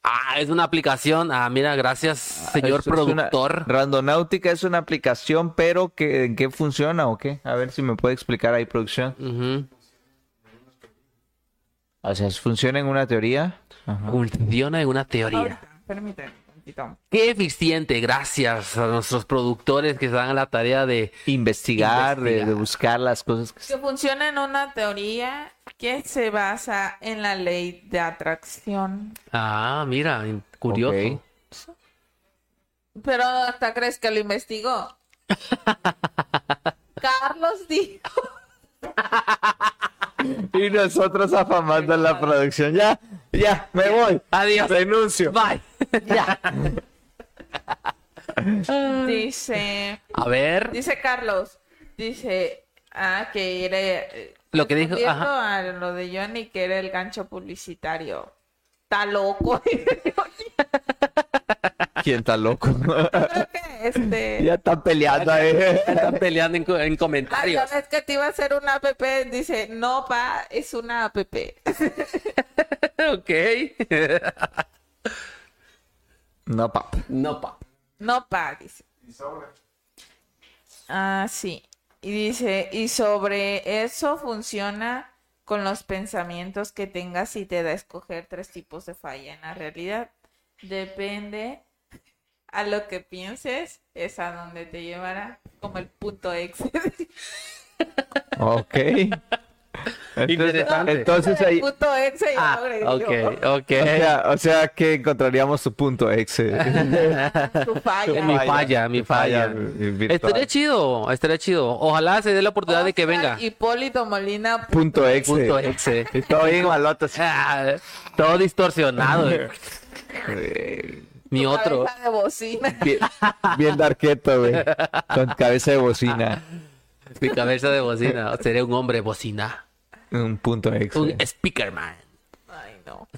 Ah, es una aplicación. Ah, mira, gracias, señor es una- productor. Randonáutica es una aplicación, pero que, ¿en qué funciona o qué? A ver si me puede explicar ahí, producción. O sea, ¿funciona en una teoría? Ajá. Funciona en una teoría. Ahorita, permíteme Qué eficiente, gracias a nuestros productores que se dan a la tarea de... Investigar, de- buscar las cosas que... Que funciona en una teoría que se basa en la ley de atracción. Ah, mira, curioso. Pero hasta crees que lo investigó. Carlos dijo. Y nosotros afamando en la producción. Ya, ya, me voy. Adiós. Renuncio. Bye. Dice. A ver, Dice Carlos. Dice. Ah, que era. eh, Lo que dijo, respondiendo ajá. a lo de Johnny, que era el gancho publicitario. Está loco. ¿Quién está loco? Creo que este. ya están peleando ahí. están peleando en, en Ay, comentarios. no, es que te iba a hacer una app. Dice, no, pa, es una app. ok. No, pap. no, pa. No, pa, dice. Y sobre. Ah, sí. Y dice, y sobre eso funciona con los pensamientos que tengas y te da a escoger tres tipos de falla en la realidad. Depende a lo que pienses, es a donde te llevará, como el punto X. Ok. Entonces, entonces ahí... punto Ah, lo agregué ok, yo. ok. O sea, o sea que encontraríamos su punto X. Tu falla. Mi falla, mi falla. virtual. Estaría chido, estaría chido. Ojalá se dé la oportunidad de que venga. Hipólito Molina. Punto X. Punto exe. Todo bien maloto. Ah, todo distorsionado. eh. Mi otro. Cabeza de bocina. Bien, bien darqueto, güey. Con cabeza de bocina. Mi cabeza de bocina. Sería un hombre bocina. Un punto X. Un speakerman. Ay, no.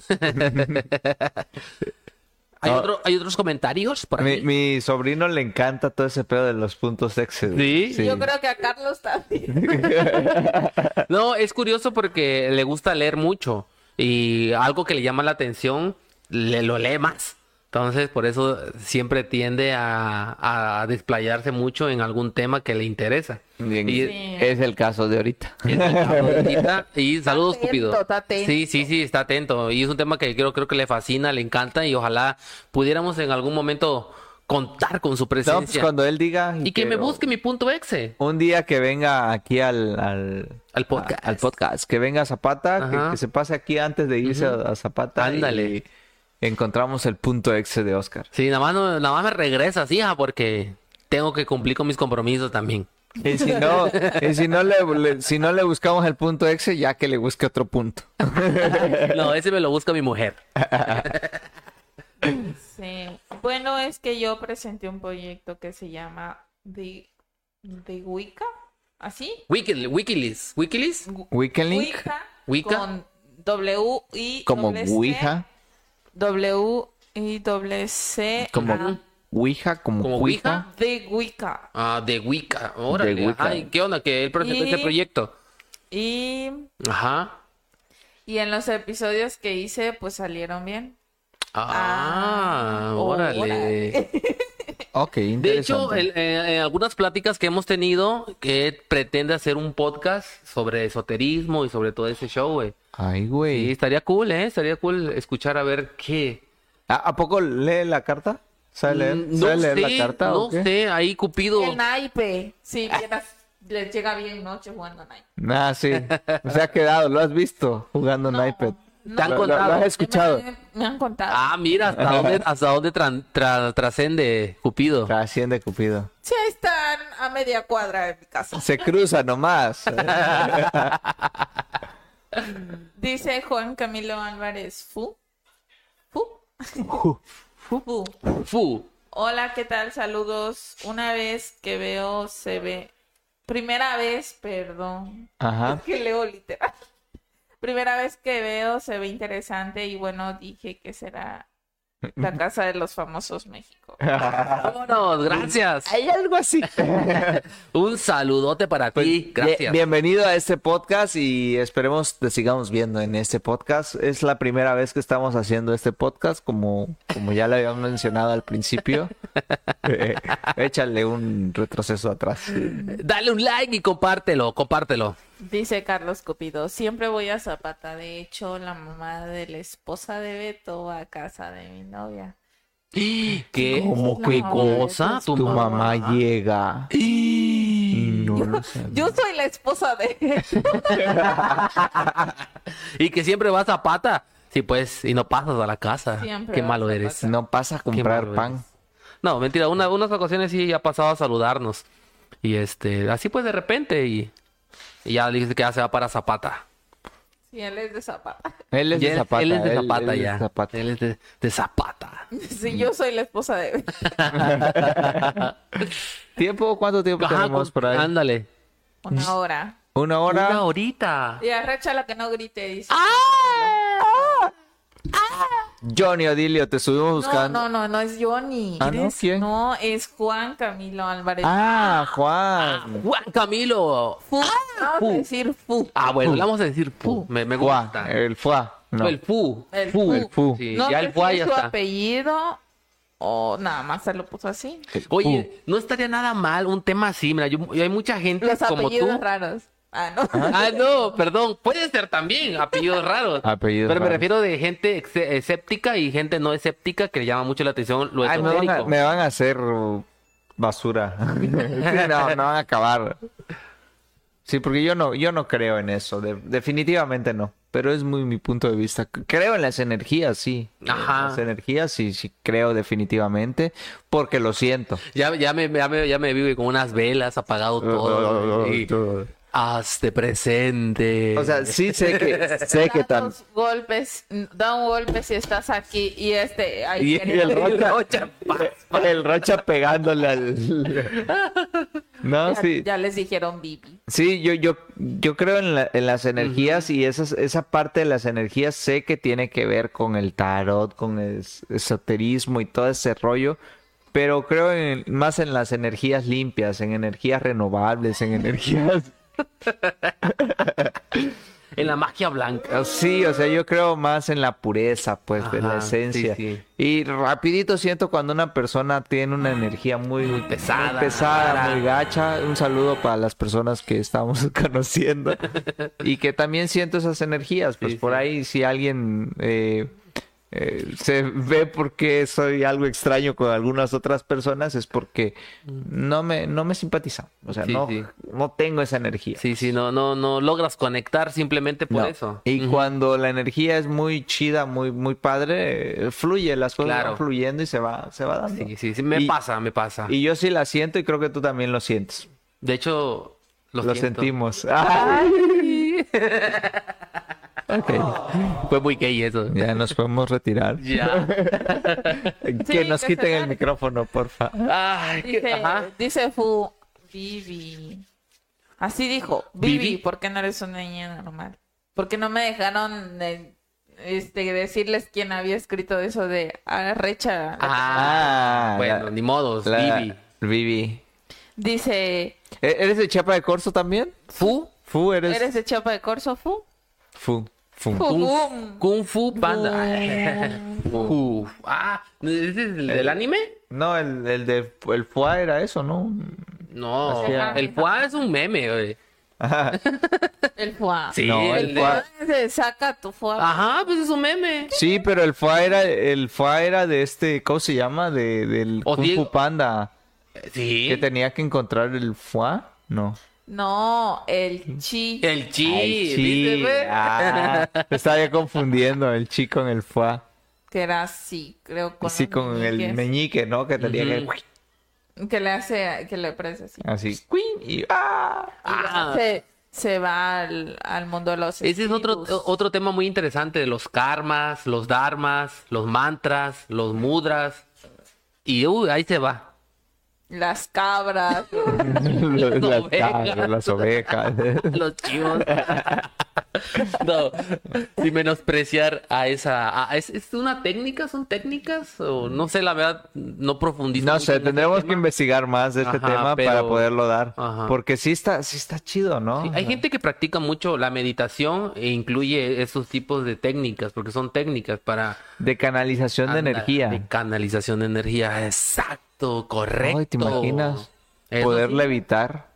¿Hay, No. otro- ¿Hay otros comentarios por Mi, aquí? mi sobrino le encanta todo ese pedo de los puntos X. güey. ¿Sí? Yo creo que a Carlos también. No, es curioso porque le gusta leer mucho y algo que le llama la atención, le lo lee más. Entonces, por eso siempre tiende a, a desplayarse mucho en algún tema que le interesa. Bien, Y- Sí. Es el caso de ahorita. Es el caso de ahorita. Y saludos, atento, Cupido. está atento. Sí, sí, sí, está atento. Y es un tema que creo, creo que le fascina, le encanta y ojalá pudiéramos en algún momento contar con su No, pues presencia. cuando él diga. Y que me busque mi punto exe Un día que venga aquí al, al, al podcast. a- al podcast, que venga a Zapata, que, se pase aquí antes de irse a, a Zapata. Ándale. y encontramos el punto X de Oscar. Sí, nada más, no- nada más me regresas, hija, porque tengo que cumplir con mis compromisos también. Y si no, y si no, le, le- si no le buscamos el punto X, ya que le busque otro punto. No, ese me lo busca mi mujer. Sí. Bueno, es que yo presenté un proyecto que se llama The, The Wicca. ¿Así? Wiki- Wikileaks. Wikileaks. Weekend Link, Wicca. Wicca. Con W I como Ouija, W I doble C. como A, Ouija, como, Como Ouija. The Wicca. Ah, de Wicca. Órale. De Wicca. Ay, ¿qué onda? Que él presentó Y- ese proyecto. Y, Ajá. y en los episodios que hice, pues salieron bien. Ah, Ah, órale. órale. Ok, De interesante. hecho, el- eh, en algunas pláticas que hemos tenido, que pretende hacer un podcast sobre esoterismo y sobre todo ese show, güey. Ay, Sí, güey. estaría cool, ¿eh? Estaría cool escuchar a ver qué. ¿A, a poco lee la carta? ¿Sabe leer, Mm, ¿sabe No leer la sé, carta no o qué? sé, ahí Cupido. El naipe. Sí, vieras, les llega bien noche jugando naipe. Ah, sí. Se ha quedado, lo has visto jugando No, iPad. no. ¿Te han Lo- contado? lo has escuchado. Me, me han contado. Ah, mira, hasta dónde, hasta dónde tran- tra- trascende Cupido. Trasciende Cupido. Sí, ahí están a media cuadra de mi casa. Se cruza nomás. Dice Juan Camilo Álvarez, ¿fu? ¿Fu? Fu. Fu. Hola, ¿qué tal? Saludos. Una vez que veo se ve. Primera vez, perdón. Ajá. Es que leo literal. Primera vez que veo se ve interesante y bueno, dije que será la casa de los famosos México. Vámonos, gracias. Hay algo así. Un saludote para ti, Bien- gracias. Bienvenido a este podcast y esperemos te sigamos viendo en este podcast. Es la primera vez que estamos haciendo este podcast, como, como ya le habíamos mencionado al principio. Eh, échale un retroceso atrás. Dale un like y compártelo, compártelo. Dice Carlos Cupido, siempre voy a Zapata. De hecho, la mamá de la esposa de Beto va a casa de mi novia. ¿Qué? ¿Cómo qué cosa? Tu mamá llega. No lo sabía. Yo soy la esposa de Y que siempre vas a pata. Sí, pues, y no pasas a la casa. Siempre Qué malo eres. No pasa a comprar pan. eres. No, mentira, una, unas ocasiones sí ha pasado a saludarnos. Y este, así pues de repente y, y ya dice que ya se va para Zapata. Sí, él es de Zapata. Él es Y de Zapata. él es de él- Zapata él es de ya. Zapata. Él es de, de Zapata. Sí, yo soy la esposa de ¿Tiempo? ¿Cuánto tiempo Ajá, tenemos por ahí? Ándale. una hora. ¿Una hora? Una horita. Y arrecha la que no grite, dice. Johnny Odilio, te estuvimos No, buscando. no, no, no es Johnny. Ah, ¿no? ¿Quién? No, es Juan Camilo Álvarez. Ah, Juan. Juan Camilo. Fu. Vamos a decir fu. Ah, bueno, le vamos a decir fu. Me, me gusta. El Fua. No. El fu. El fu. El fu. Sí, No ya el fu si ya su está. apellido o nada más se lo puso así. Oye, no estaría nada mal un tema así. Mira, yo, yo hay mucha gente Los como apellidos tú. raros. Ah, no. Ah, no, perdón. Puede ser también apellidos raros. Apellidos Pero me refiero de gente escéptica y gente no escéptica que le llama mucho la atención lo Ay, me, van a, esotérico. me van a hacer basura. Sí, no, me van a acabar. Sí, porque yo no, yo no creo en eso. de- definitivamente no. Pero es muy mi punto de vista. Creo en las energías, sí. Ajá. Las energías, sí, sí creo definitivamente. Porque lo siento. Ya, ya, me, ya, me, ya me vive con unas velas, apagado todo. y hazte presente. O sea, sí sé que sé que Da tan. dos golpes, da un golpe si estás aquí y este ahí Y, el Rocha, Rocha, el Rocha pegándole al. No, ya, sí. ya les dijeron Bibi. Sí, yo, yo, yo creo en, la- en las energías y esas, esa parte de las energías sé que tiene que ver con el tarot, con el es- esoterismo y todo ese rollo, pero creo en- más en las energías limpias, en energías renovables, en energías... en la magia blanca. Sí, o sea, yo creo más en la pureza, pues, de la Ajá, esencia. sí, sí. Y rapidito siento cuando una persona tiene una energía muy, muy pesada, pesada, rara. muy gacha. Un saludo para las personas que estamos conociendo y que también siento esas energías. Pues Sí, por ahí si alguien eh, eh, se ve porque soy algo extraño con algunas otras personas es porque no me, no me simpatizan. O sea, Mm. Sí, no, sí. no tengo esa energía. Sí, sí, no, no, no logras conectar simplemente por No. eso. Y Ujú. cuando la energía es muy chida, muy, muy padre, eh, fluye, las cosas Claro. van fluyendo y se va, se va dando. Sí, sí, sí, me Y- pasa, me pasa. Y yo sí la siento y creo que tú también lo sientes. De hecho, lo, Lo, sentimos. Ay. ok, Fue muy gay eso. ya nos podemos retirar. Ya. que nos que quiten el micrófono, porfa. Ay, Dice, ajá. dice Fu, Bibi. Así dijo, Bibi. ¿por qué no eres una niña normal? Porque no me dejaron eh, este, decirles quién había escrito eso de arrecha. Ah, bueno, la- ni modos, La- Vivi. Vivi. Dice, ¿E- ¿Eres de Chiapa de Corzo también? Fu, Fu, eres. ¿eres de Chiapa de Corzo, Fu? Fu. Fu. Fu. Kung, Bum. Kung Fu Panda. Uf. Ah, ¿ese es el del anime? No, el, el de el Fua era eso, ¿no? No, Hacía- el Fua es un meme, güey. El foie. Sí, No, el el de- foie- Se saca tu foie. Ajá, pues es un meme. Sí, pero el FA era, el FA era de este, ¿cómo se llama? De, del O Kung Diego- Fu Panda. Sí. Que tenía que encontrar el FA. No. No, el chi. El chi. Ah, me estaba ya confundiendo el chi con el FA. Que era así, creo. Con Sí, con el meñique, ¿no? Que tenía Ujú. que... Que le hace, que le presa así. Así. Y, ¡ah! Y Ah. se, se va al, al mundo de los Ese es otro, otro tema muy interesante de los karmas, los dharmas, los mantras, los mudras. Y uh, ahí se va. Las cabras. las, ovejas. cabras, las ovejas. los chivos. no, sin menospreciar a esa. a- ¿es, es una técnica? ¿Son técnicas? O no sé, la verdad, no profundizo. No sé, en ese tendremos que investigar más de este Ajá, tema pero- para poderlo dar. Ajá. Porque sí está, sí está chido, ¿no? Sí, hay gente que practica mucho la meditación e incluye esos tipos de técnicas, porque son técnicas para De canalización de Anda, energía. De canalización de energía, exacto, correcto. Ay, ¿te imaginas? Eso Poder sí, levitar.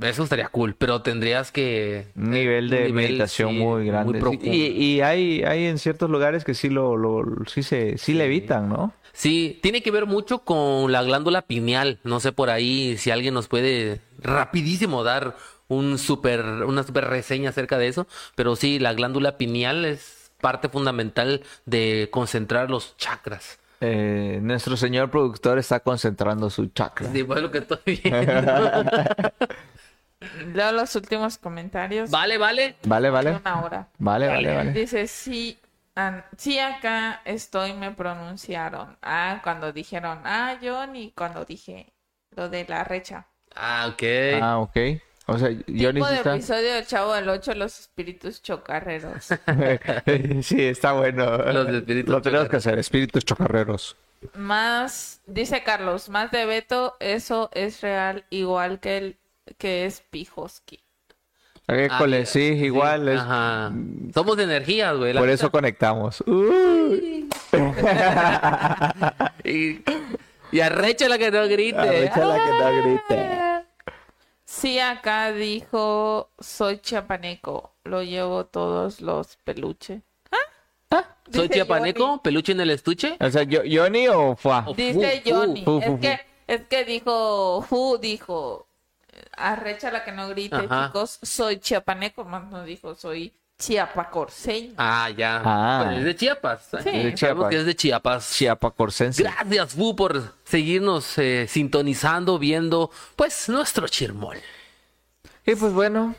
Eso estaría cool, pero tendrías que... Un nivel de Un nivel, meditación sí, muy grande. Y y hay, hay en ciertos lugares que sí lo, lo sí se sí levitan, ¿no? Sí, tiene que ver mucho con la glándula pineal. No sé por ahí si alguien nos puede rapidísimo dar un super, una super reseña acerca de eso. Pero sí, la glándula pineal es parte fundamental de concentrar los chakras. Eh, nuestro señor productor está concentrando su chakra. Sí, pues lo que estoy viendo. Leo los últimos comentarios. vale, vale. Vale, vale. Una hora. Vale, vale, vale. Dice, sí, an- sí, acá estoy, me pronunciaron. Ah, cuando dijeron, ah, Johnny, cuando dije lo de la recha. Ah, ok. Ah, ok. O sea, Johnny Tipo de está. episodio del Chavo del 8, los espíritus chocarreros. sí, está bueno. Los espíritus Lo tenemos que hacer, espíritus chocarreros. Más, dice Carlos, más de Beto, eso es real, igual que el que es Pijoski. École, Ah, sí, igual. es- Ajá. Somos de energías, güey. la Por eso conectamos. Uy. Y, y arrecha que no grite. Arréchala que no grite. Sí, acá dijo, soy chapaneco, lo llevo todos los peluches. Soy Dice chiapaneco, Johnny. peluche en el estuche. O sea, ¿yo- ¿Johnny o Fua? O- Dice Johnny, es que, es que dijo, Fu dijo, arrecha la que no grite, Ajá. chicos, soy chiapaneco, más no dijo, soy chiapacorseño. Ah, ya. Ah. Es de Chiapas. de Sabemos Chiapas. que es de Chiapas. Chiapacorsense. Gracias, Fu, por seguirnos eh, sintonizando, viendo, pues, nuestro chirmol. Y pues bueno,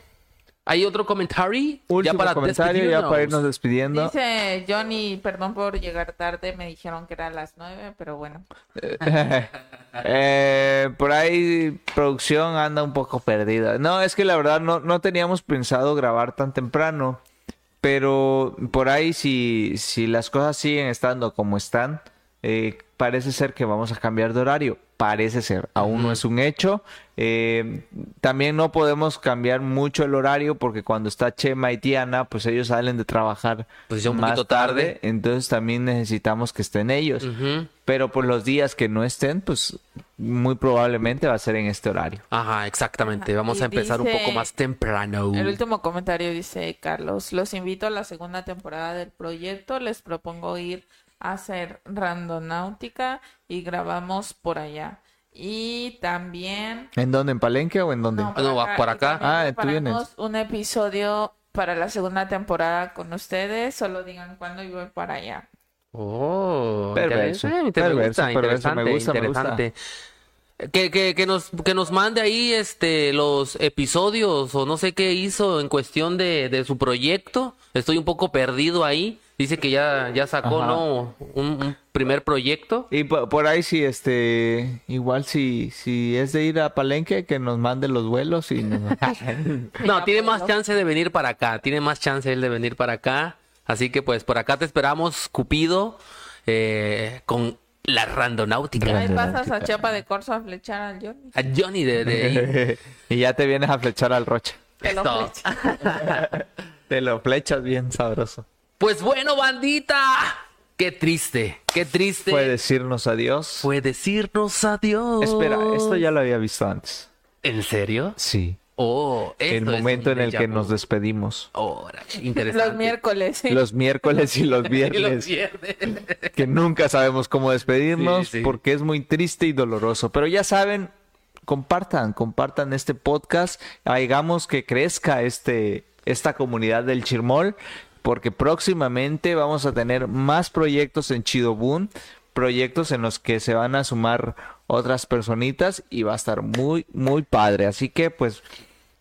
¿Hay otro comentario? último comentario ya para irnos despidiendo. Dice Johnny, perdón por llegar tarde, me dijeron que era a las nueve, pero bueno. Eh, por ahí producción anda un poco perdida. No, es que la verdad no, no teníamos pensado grabar tan temprano. Pero por ahí si, si las cosas siguen estando como están, eh, parece ser que vamos a cambiar de horario. Parece ser, aún no es un hecho. Eh, también no podemos cambiar mucho el horario porque cuando está Chema y Tiana, pues ellos salen de trabajar Pues un más poquito tarde. Entonces también necesitamos que estén ellos. Pero por los días que no estén, pues muy probablemente va a ser en este horario. Ajá, exactamente. Vamos Y a empezar un poco más temprano. El último comentario dice Carlos, los invito a la segunda temporada del proyecto, les propongo ir a hacer randonáutica y grabamos por allá. Y también... ¿En dónde? ¿En Palenque o en dónde? No, va por acá. también Ah, tú vienes. un episodio para la segunda temporada con ustedes, solo digan cuándo y voy para allá. Oh, Perverso, interesante, me perverso, gusta, perverso, me interesante, gusta, me gusta. interesante. Que, que, que nos, que nos mande ahí este los episodios o no sé qué hizo en cuestión de, de su proyecto. Estoy un poco perdido ahí. Dice que ya, ya sacó, Ajá. ¿no? Un, un primer proyecto. Y po- por, ahí sí, este, igual si, si es de ir a Palenque, que nos mande los vuelos y nos- No, tiene más chance de venir para acá. Tiene más chance él de venir para acá. Así que pues por acá te esperamos, Cupido, eh, con la randonáutica. Ahí pasas a. Chapa de Corso a flechar al Johnny. A Johnny de, de y ya te vienes a flechar al Rocha. Que lo Esto. flecha. Te lo flechas bien sabroso. Pues bueno, bandita. Qué triste, qué triste. Fue decirnos adiós. Fue decirnos adiós. Espera, esto ya lo había visto antes. ¿En serio? Sí. Oh, El esto es momento en el que nos despedimos. Órale, interesante. Los miércoles. sí. Los miércoles y los Y los viernes. viernes. que nunca sabemos cómo despedirnos Sí, sí. porque es muy triste y doloroso. Pero ya saben, compartan, compartan este podcast, hagamos que crezca este, esta comunidad del Chirmol, porque próximamente vamos a tener más proyectos en Chidobun, proyectos en los que se van a sumar otras personitas y va a estar muy, muy padre. Así que pues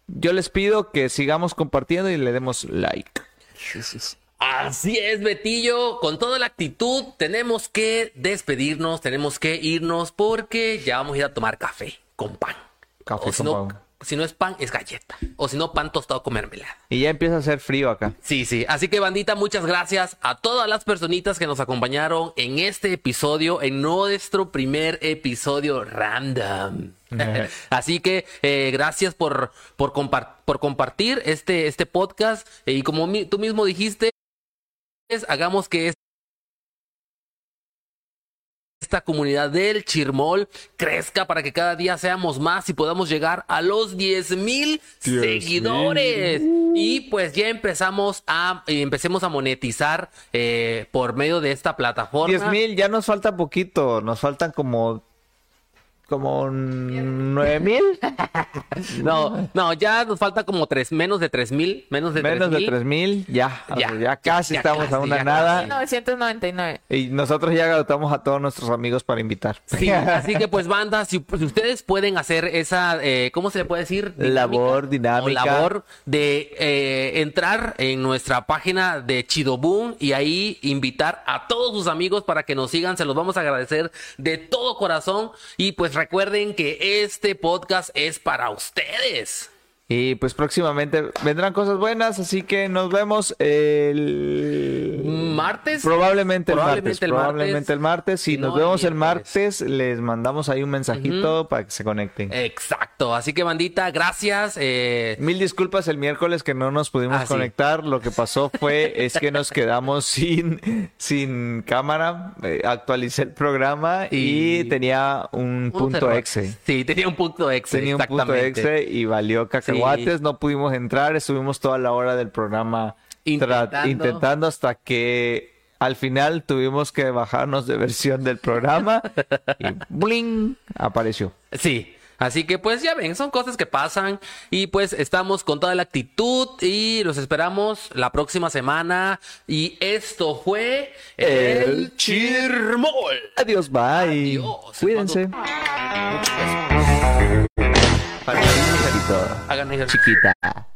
yo les pido que sigamos compartiendo y le demos like. Así es, Betillo. Con toda la actitud, tenemos que despedirnos, tenemos que irnos porque ya vamos a ir a tomar café con pan. Café o con pan. Si no es pan, es galleta. O si no, pan tostado con mermelada. Y ya empieza a hacer frío acá. Sí, sí. Así que, bandita, muchas gracias a todas las personitas que nos acompañaron en este episodio, en nuestro primer episodio random. Así que eh, gracias por, por, por compartir este, este podcast. eh, y como mi- tú mismo dijiste, es- hagamos que es- esta comunidad del Chirmol crezca para que cada día seamos más y podamos llegar a los 10 mil 10,000. seguidores. Y pues ya empezamos a, empecemos a monetizar eh, por medio de esta plataforma. 10 mil, ya nos falta poquito, nos faltan como como nueve mil, No, no, ya nos falta como tres, menos de tres mil, menos de menos de 3,000. tres mil, ya, Ya, ya, casi ya estamos casi, a una ya nada 1999. y nosotros ya agotamos a todos nuestros amigos para invitar. Sí, así que pues banda, si, si ustedes pueden hacer esa, eh, ¿cómo se le puede decir? Labor O dinámica. labor de eh, entrar en nuestra página de Chidoboom y ahí invitar a todos sus amigos para que nos sigan, se los vamos a agradecer de todo corazón y pues recuerden que este podcast es para ustedes. Y pues próximamente vendrán cosas buenas, así que nos vemos el Martes. Probablemente el martes, el probablemente el martes. Si Si nos no, vemos el martes, les mandamos ahí un mensajito para que se conecten. Exacto, así que bandita, gracias. eh, Mil disculpas el miércoles que no nos pudimos Ah, sí. conectar. Lo que pasó fue es que nos quedamos sin, sin cámara. Eh, actualicé el programa y, Y- tenía un punto errores. exe. Sí, tenía un punto exe. Tenía un punto exe y valió cacahuates. No pudimos entrar. Estuvimos toda la hora del programa Intentando. intentando hasta que al final tuvimos que bajarnos de versión del programa y ¡bling! apareció. Sí. Así que pues ya ven, son cosas que pasan y pues estamos con toda la actitud y los esperamos la próxima semana y esto fue El Chirmol. Adiós, bye. Adiós. Cuídense. Muchos Hagan ejercicio. chiquita.